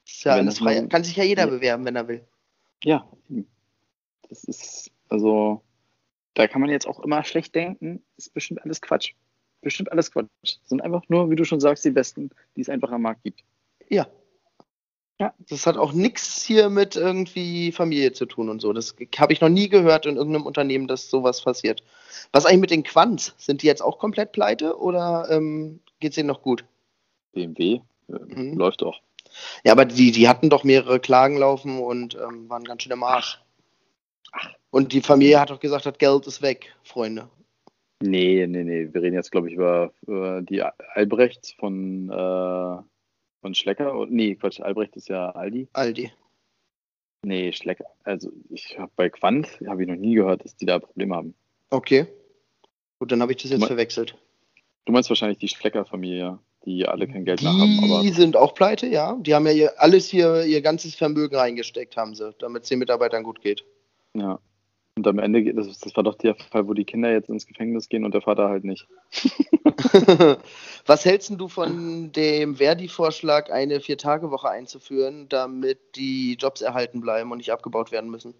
Speaker 2: Das ist ja alles frei. Kann sich ja jeder bewerben, wenn er will.
Speaker 3: Ja, das ist, also, da kann man jetzt auch immer schlecht denken, ist bestimmt alles Quatsch. Bestimmt alles Quatsch. Das sind einfach nur, wie du schon sagst, die Besten, die es einfach am Markt gibt.
Speaker 2: Ja. Ja, das hat auch nichts hier mit irgendwie Familie zu tun und so. Das habe ich noch nie gehört in irgendeinem Unternehmen, dass sowas passiert. Was eigentlich mit den Quants? Sind die jetzt auch komplett pleite oder ähm, geht es denen noch gut?
Speaker 3: BMW äh, mhm. läuft doch.
Speaker 2: Ja, aber die, die hatten doch mehrere Klagen laufen und ähm, waren ganz schön im Arsch. Und die Familie hat doch gesagt, das Geld ist weg, Freunde.
Speaker 3: Nee, nee, nee. Wir reden jetzt, glaube ich, über, über die Albrechts von, äh, von Schlecker. Nee, Quatsch, Albrecht ist ja Aldi.
Speaker 2: Aldi.
Speaker 3: Nee, Schlecker. Also, ich habe bei Quant habe ich noch nie gehört, dass die da Probleme haben.
Speaker 2: Okay. Gut, dann habe ich das jetzt du verwechselt.
Speaker 3: Du meinst wahrscheinlich die Schlecker-Familie die alle kein Geld die mehr haben.
Speaker 2: Die sind auch pleite, ja. Die haben ja ihr, alles hier, ihr ganzes Vermögen reingesteckt, haben sie, damit es den Mitarbeitern gut geht.
Speaker 3: Ja. Und am Ende, geht, das, das war doch der Fall, wo die Kinder jetzt ins Gefängnis gehen und der Vater halt nicht.
Speaker 2: Was hältst du von dem Verdi-Vorschlag, eine Vier-Tage-Woche einzuführen, damit die Jobs erhalten bleiben und nicht abgebaut werden müssen?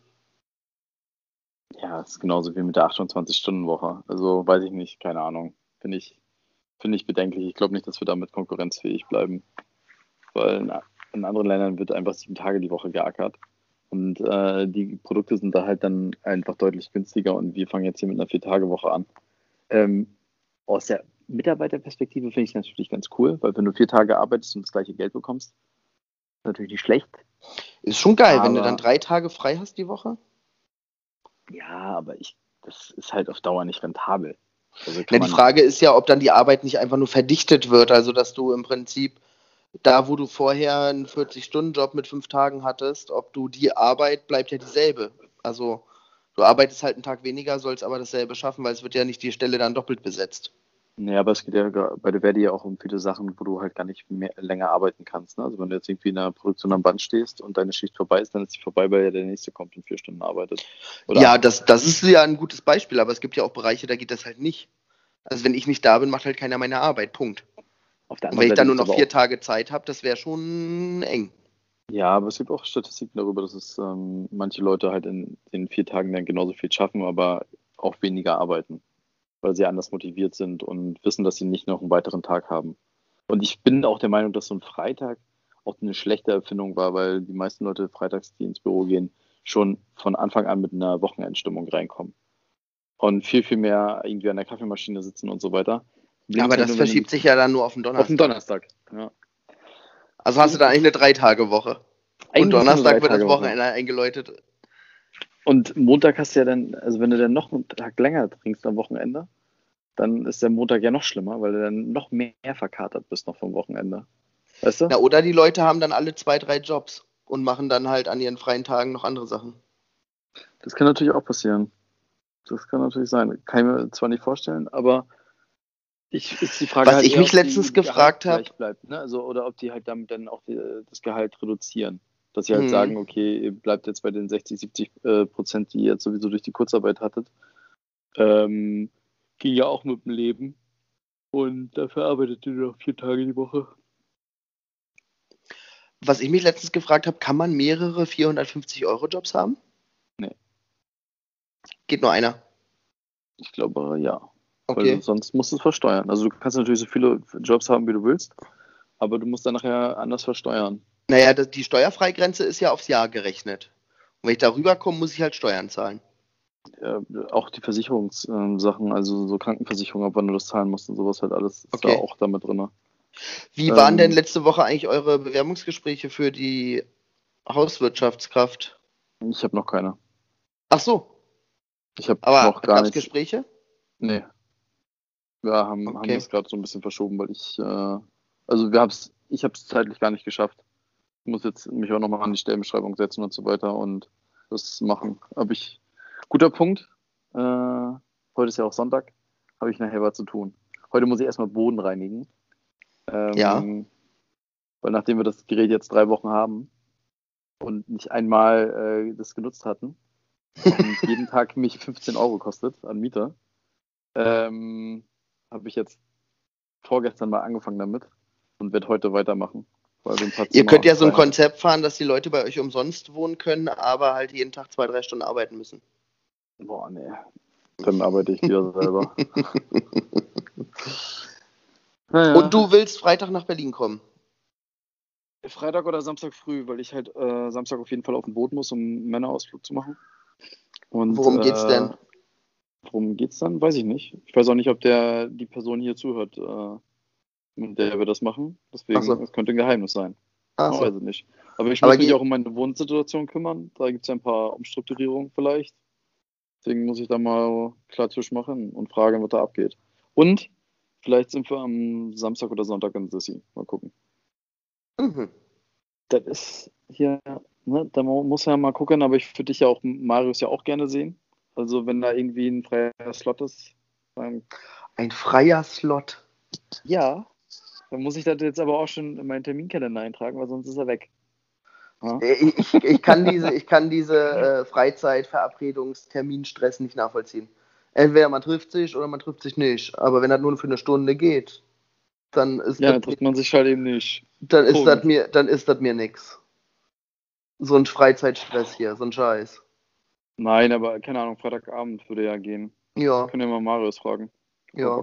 Speaker 3: Ja, das ist genauso wie mit der 28-Stunden-Woche. Also weiß ich nicht, keine Ahnung. Finde ich, finde ich bedenklich. Ich glaube nicht, dass wir damit konkurrenzfähig bleiben. Weil in, in anderen Ländern wird einfach sieben Tage die Woche geackert. Und äh, die Produkte sind da halt dann einfach deutlich günstiger und wir fangen jetzt hier mit einer Vier-Tage-Woche an. Ähm, aus der Mitarbeiterperspektive finde ich es natürlich ganz cool, weil wenn du vier Tage arbeitest und das gleiche Geld bekommst, ist natürlich nicht schlecht.
Speaker 2: Ist schon geil, aber, wenn du dann drei Tage frei hast die Woche.
Speaker 3: Ja, aber ich, das ist halt auf Dauer nicht rentabel.
Speaker 2: Also Na, die Frage ist ja, ob dann die Arbeit nicht einfach nur verdichtet wird, also dass du im Prinzip da, wo du vorher einen 40-Stunden-Job mit fünf Tagen hattest, ob du die Arbeit bleibt ja dieselbe. Also du arbeitest halt einen Tag weniger, sollst aber dasselbe schaffen, weil es wird ja nicht die Stelle dann doppelt besetzt.
Speaker 3: Ja, aber es geht ja bei der Verdi ja auch um viele Sachen, wo du halt gar nicht mehr, länger arbeiten kannst. Ne? Also wenn du jetzt irgendwie in einer Produktion am Band stehst und deine Schicht vorbei ist, dann ist sie vorbei, weil ja der nächste kommt und vier Stunden arbeitet.
Speaker 2: Oder ja, das, das ist ja ein gutes Beispiel, aber es gibt ja auch Bereiche, da geht das halt nicht. Also wenn ich nicht da bin, macht halt keiner meine Arbeit. Punkt. und wenn ich dann nur noch vier Tage Zeit habe, das wäre schon eng.
Speaker 3: Ja, aber es gibt auch Statistiken darüber, dass es ähm, manche Leute halt in den vier Tagen dann genauso viel schaffen, aber auch weniger arbeiten, weil sie anders motiviert sind und wissen, dass sie nicht noch einen weiteren Tag haben. Und ich bin auch der Meinung, dass so ein Freitag auch eine schlechte Erfindung war, weil die meisten Leute freitags, die ins Büro gehen, schon von Anfang an mit einer Wochenendstimmung reinkommen. Und viel, viel mehr irgendwie an der Kaffeemaschine sitzen und so weiter.
Speaker 2: Ja, aber das verschiebt sich ja dann nur auf den Donnerstag.
Speaker 3: Auf den Donnerstag, ja.
Speaker 2: Also hast du da eigentlich eine Drei-Tage-Woche. Und Donnerstag wird das Wochenende eingeläutet.
Speaker 3: Und Montag hast du ja dann, also wenn du dann noch einen Tag länger trinkst am Wochenende, dann ist der Montag ja noch schlimmer, weil du dann noch mehr verkatert bist noch vom Wochenende. Weißt du?
Speaker 2: Ja, oder die Leute haben dann alle zwei, drei Jobs und machen dann halt an ihren freien Tagen noch andere Sachen.
Speaker 3: Das kann natürlich auch passieren. Das kann natürlich sein. Kann ich mir zwar nicht vorstellen, aber ich, ist die Frage
Speaker 2: Was halt ich mich letztens gefragt habe.
Speaker 3: Ne? Also, oder ob die halt damit dann auch die, das Gehalt reduzieren. Dass sie halt hm. sagen, okay, ihr bleibt jetzt bei den 60, 70 äh, Prozent, die ihr jetzt sowieso durch die Kurzarbeit hattet. Ähm, ging ja auch mit dem Leben. Und dafür arbeitet ihr noch vier Tage die Woche.
Speaker 2: Was ich mich letztens gefragt habe, kann man mehrere 450-Euro-Jobs haben?
Speaker 3: Nee.
Speaker 2: Geht nur einer?
Speaker 3: Ich glaube, ja. Okay. Weil sonst musst du es versteuern. Also du kannst natürlich so viele Jobs haben, wie du willst, aber du musst dann nachher anders versteuern.
Speaker 2: Naja, die Steuerfreigrenze ist ja aufs Jahr gerechnet. Und wenn ich darüber komme, muss ich halt Steuern zahlen.
Speaker 3: Ja, auch die Versicherungssachen, also so Krankenversicherung, ab wann du das zahlen musst und sowas halt alles ist okay. da auch damit drin.
Speaker 2: Wie ähm, waren denn letzte Woche eigentlich eure Bewerbungsgespräche für die Hauswirtschaftskraft?
Speaker 3: Ich habe noch keine.
Speaker 2: Ach so.
Speaker 3: Ich habe noch gar nicht.
Speaker 2: Gespräche?
Speaker 3: Nee. Wir haben, okay. haben das gerade so ein bisschen verschoben, weil ich, äh, also wir haben's, ich habe es zeitlich gar nicht geschafft. Ich muss jetzt mich auch nochmal an die Stellenbeschreibung setzen und so weiter und das machen. Aber ich, guter Punkt. Äh, heute ist ja auch Sonntag, habe ich nachher was zu tun. Heute muss ich erstmal Boden reinigen.
Speaker 2: Ähm, ja.
Speaker 3: Weil nachdem wir das Gerät jetzt drei Wochen haben und nicht einmal äh, das genutzt hatten und jeden Tag mich 15 Euro kostet an Mieter, ähm, habe ich jetzt vorgestern mal angefangen damit und werde heute weitermachen.
Speaker 2: Ihr könnt ja so ein Konzept fahren, dass die Leute bei euch umsonst wohnen können, aber halt jeden Tag zwei, drei Stunden arbeiten müssen.
Speaker 3: Boah, nee. Dann arbeite ich wieder selber.
Speaker 2: naja. Und du willst Freitag nach Berlin kommen?
Speaker 3: Freitag oder Samstag früh, weil ich halt äh, Samstag auf jeden Fall auf dem Boot muss, um einen Männerausflug zu machen.
Speaker 2: Und, Worum geht's äh, denn?
Speaker 3: Worum geht's dann? Weiß ich nicht. Ich weiß auch nicht, ob der die Person hier zuhört, äh, mit der wir das machen. Deswegen, so. es könnte ein Geheimnis sein.
Speaker 2: Ach so.
Speaker 3: weiß ich nicht. Aber ich muss mich auch um meine Wohnsituation kümmern. Da gibt es ein paar Umstrukturierungen vielleicht. Deswegen muss ich da mal klar Tisch machen und fragen, was da abgeht. Und vielleicht sind wir am Samstag oder Sonntag in Sissi. Mal gucken.
Speaker 2: Mhm.
Speaker 3: Das ist hier, ne, da muss ja mal gucken, aber ich würde dich ja auch, Marius ja auch gerne sehen. Also wenn da irgendwie ein freier Slot ist.
Speaker 2: ein freier Slot?
Speaker 3: Ja. Dann muss ich das jetzt aber auch schon in meinen Terminkalender eintragen, weil sonst ist er weg.
Speaker 2: Ja? Ich, ich, kann diese, ich kann diese äh, Freizeit-Verabredungsterminstress nicht nachvollziehen. Entweder man trifft sich oder man trifft sich nicht. Aber wenn das nur für eine Stunde geht, dann ist
Speaker 3: ja, das. trifft man sich halt eben nicht.
Speaker 2: Dann ist das mir, dann ist das mir nix. So ein Freizeitstress hier, so ein Scheiß.
Speaker 3: Nein, aber keine Ahnung, Freitagabend würde ja gehen.
Speaker 2: Ja.
Speaker 3: Können wir mal Marius fragen.
Speaker 2: Ja.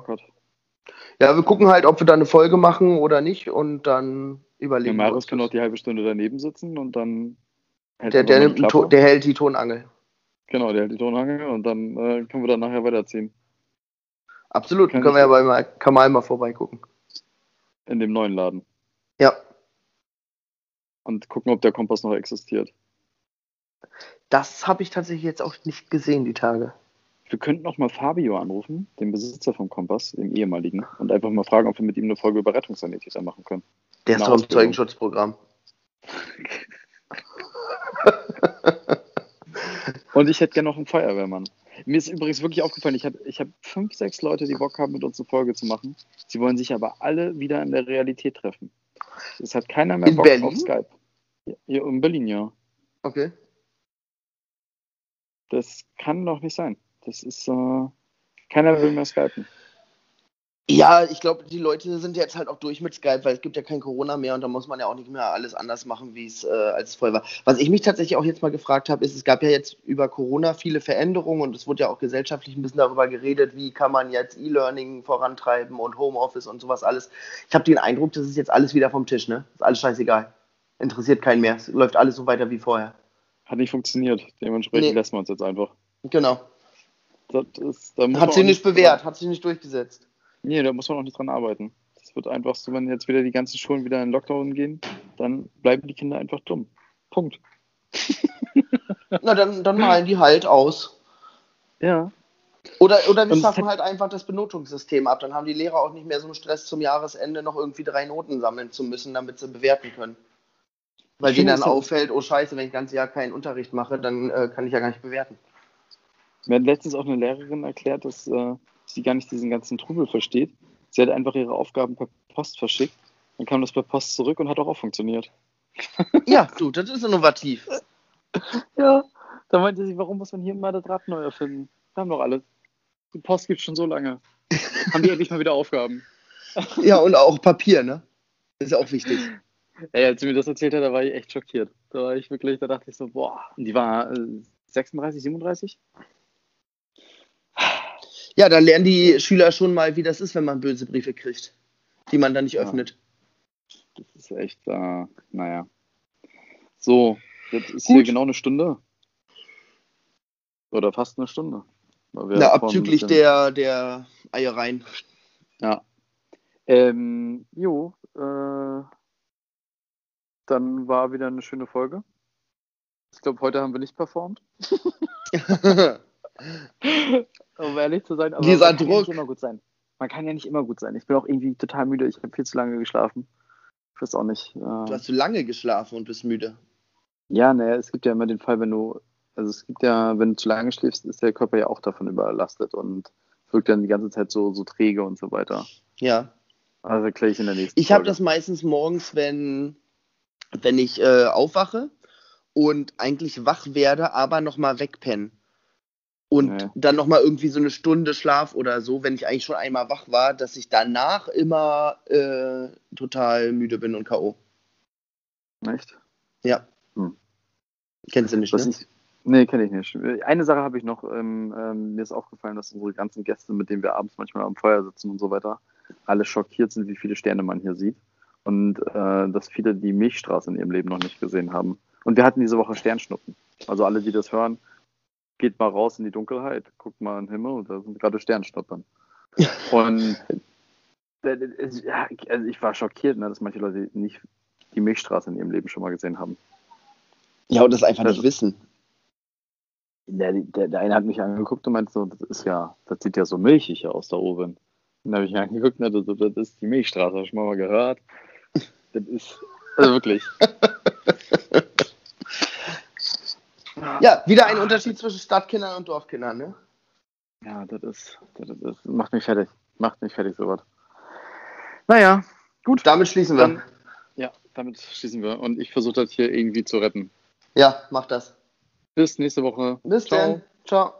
Speaker 2: Ja, wir gucken halt, ob wir da eine Folge machen oder nicht und dann überlegen
Speaker 3: ja, Marius kann auch die halbe Stunde daneben sitzen und dann.
Speaker 2: Der, der, nimmt der hält die Tonangel.
Speaker 3: Genau, der hält die Tonangel und dann äh, können wir dann nachher weiterziehen.
Speaker 2: Absolut, dann können wir ja bei Kamal mal vorbeigucken.
Speaker 3: In dem neuen Laden.
Speaker 2: Ja.
Speaker 3: Und gucken, ob der Kompass noch existiert.
Speaker 2: Das habe ich tatsächlich jetzt auch nicht gesehen, die Tage.
Speaker 3: Wir könnten auch mal Fabio anrufen, den Besitzer vom Kompass, dem ehemaligen, und einfach mal fragen, ob wir mit ihm eine Folge über Rettungssanitäter machen können.
Speaker 2: Der ist doch im Zeugenschutzprogramm.
Speaker 3: und ich hätte gerne noch einen Feuerwehrmann. Mir ist übrigens wirklich aufgefallen, ich habe ich hab fünf, sechs Leute, die Bock haben, mit uns eine Folge zu machen. Sie wollen sich aber alle wieder in der Realität treffen. Es hat keiner mehr
Speaker 2: in Bock Berlin?
Speaker 3: auf Skype. Ja, in Berlin, ja.
Speaker 2: Okay.
Speaker 3: Das kann doch nicht sein. Das ist, äh, keiner will mehr skypen.
Speaker 2: Ja, ich glaube, die Leute sind jetzt halt auch durch mit Skype, weil es gibt ja kein Corona mehr und da muss man ja auch nicht mehr alles anders machen, wie es äh, als es vorher war. Was ich mich tatsächlich auch jetzt mal gefragt habe, ist, es gab ja jetzt über Corona viele Veränderungen und es wurde ja auch gesellschaftlich ein bisschen darüber geredet, wie kann man jetzt E-Learning vorantreiben und Homeoffice und sowas alles. Ich habe den Eindruck, das ist jetzt alles wieder vom Tisch, ne? Ist alles scheißegal. Interessiert keinen mehr. Es läuft alles so weiter wie vorher.
Speaker 3: Hat nicht funktioniert. Dementsprechend nee. lässt man es jetzt einfach.
Speaker 2: Genau. Ist, hat sich nicht bewährt, hat sich nicht durchgesetzt.
Speaker 3: Nee, da muss man auch nicht dran arbeiten. Das wird einfach so, wenn jetzt wieder die ganzen Schulen wieder in Lockdown gehen, dann bleiben die Kinder einfach dumm. Punkt.
Speaker 2: Na, dann, dann malen die halt aus.
Speaker 3: Ja.
Speaker 2: Oder, oder wir schaffen halt einfach das Benotungssystem ab. Dann haben die Lehrer auch nicht mehr so einen Stress zum Jahresende noch irgendwie drei Noten sammeln zu müssen, damit sie bewerten können. Weil denen dann auffällt, oh scheiße, wenn ich das ganze Jahr keinen Unterricht mache, dann äh, kann ich ja gar nicht bewerten.
Speaker 3: Mir hat letztens auch eine Lehrerin erklärt, dass äh, sie gar nicht diesen ganzen Trubel versteht. Sie hat einfach ihre Aufgaben per Post verschickt. Dann kam das per Post zurück und hat auch, auch funktioniert.
Speaker 2: Ja, du, das ist innovativ.
Speaker 3: ja, da meinte sie, warum muss man hier immer das Rad neu erfinden? Wir haben doch alles. Die Post gibt schon so lange. haben die endlich mal wieder Aufgaben.
Speaker 2: ja, und auch Papier, ne? Das ist ja auch wichtig.
Speaker 3: Ey, als sie mir das erzählt hat, da war ich echt schockiert. Da war ich wirklich, da dachte ich so, boah. Und die war äh, 36, 37?
Speaker 2: Ja, dann lernen die Schüler schon mal, wie das ist, wenn man böse Briefe kriegt, die man dann nicht ja. öffnet.
Speaker 3: Das ist echt, äh, naja. So, jetzt ist Gut. hier genau eine Stunde. Oder fast eine Stunde.
Speaker 2: Na, abzüglich der, der Eiereien.
Speaker 3: Ja. Ähm, jo, äh, dann war wieder eine schöne Folge. Ich glaube, heute haben wir nicht performt. um ehrlich zu sein.
Speaker 2: Aber Dieser
Speaker 3: man
Speaker 2: Druck.
Speaker 3: Kann ja nicht immer gut sein. Man kann ja nicht immer gut sein. Ich bin auch irgendwie total müde. Ich habe viel zu lange geschlafen. Ich weiß auch nicht. Äh...
Speaker 2: Du hast zu lange geschlafen und bist müde.
Speaker 3: Ja, naja, es gibt ja immer den Fall, wenn du, also es gibt ja, wenn du zu lange schläfst, ist der Körper ja auch davon überlastet und wirkt dann die ganze Zeit so, so träge und so weiter.
Speaker 2: Ja.
Speaker 3: Also erkläre ich in der nächsten
Speaker 2: Ich habe das meistens morgens, wenn, wenn ich äh, aufwache und eigentlich wach werde, aber nochmal wegpennen und ja. dann nochmal irgendwie so eine Stunde Schlaf oder so, wenn ich eigentlich schon einmal wach war, dass ich danach immer äh, total müde bin und K.O.
Speaker 3: Echt?
Speaker 2: Ja. Hm. Kennst du nicht, Was ne? Ich,
Speaker 3: nee, kenne ich nicht. Eine Sache habe ich noch. Ähm, ähm, mir ist aufgefallen, dass unsere ganzen Gäste, mit denen wir abends manchmal am Feuer sitzen und so weiter, alle schockiert sind, wie viele Sterne man hier sieht. Und äh, dass viele die Milchstraße in ihrem Leben noch nicht gesehen haben. Und wir hatten diese Woche Sternschnuppen. Also alle, die das hören, geht mal raus in die Dunkelheit, guckt mal in den Himmel und da sind gerade Sternschnuppern. Und ja, also ich war schockiert, ne, dass manche Leute nicht die Milchstraße in ihrem Leben schon mal gesehen haben.
Speaker 2: Ja, und das einfach also, nicht wissen.
Speaker 3: Der, der, der, eine hat mich angeguckt und meinte so, das ist ja, das sieht ja so milchig aus da oben. Und dann habe ich mich angeguckt und dachte, das ist die Milchstraße, habe ich mal gehört. Das ist, also wirklich.
Speaker 2: Ja, wieder ein Unterschied zwischen Stadtkindern und Dorfkindern, ne?
Speaker 3: Ja, das ist, das ist, macht mich fertig. Macht mich fertig, sowas. Naja, gut.
Speaker 2: Damit schließen wir. Dann,
Speaker 3: ja, damit schließen wir. Und ich versuche das hier irgendwie zu retten.
Speaker 2: Ja, mach das.
Speaker 3: Bis nächste Woche.
Speaker 2: Bis Ciao. dann. Ciao.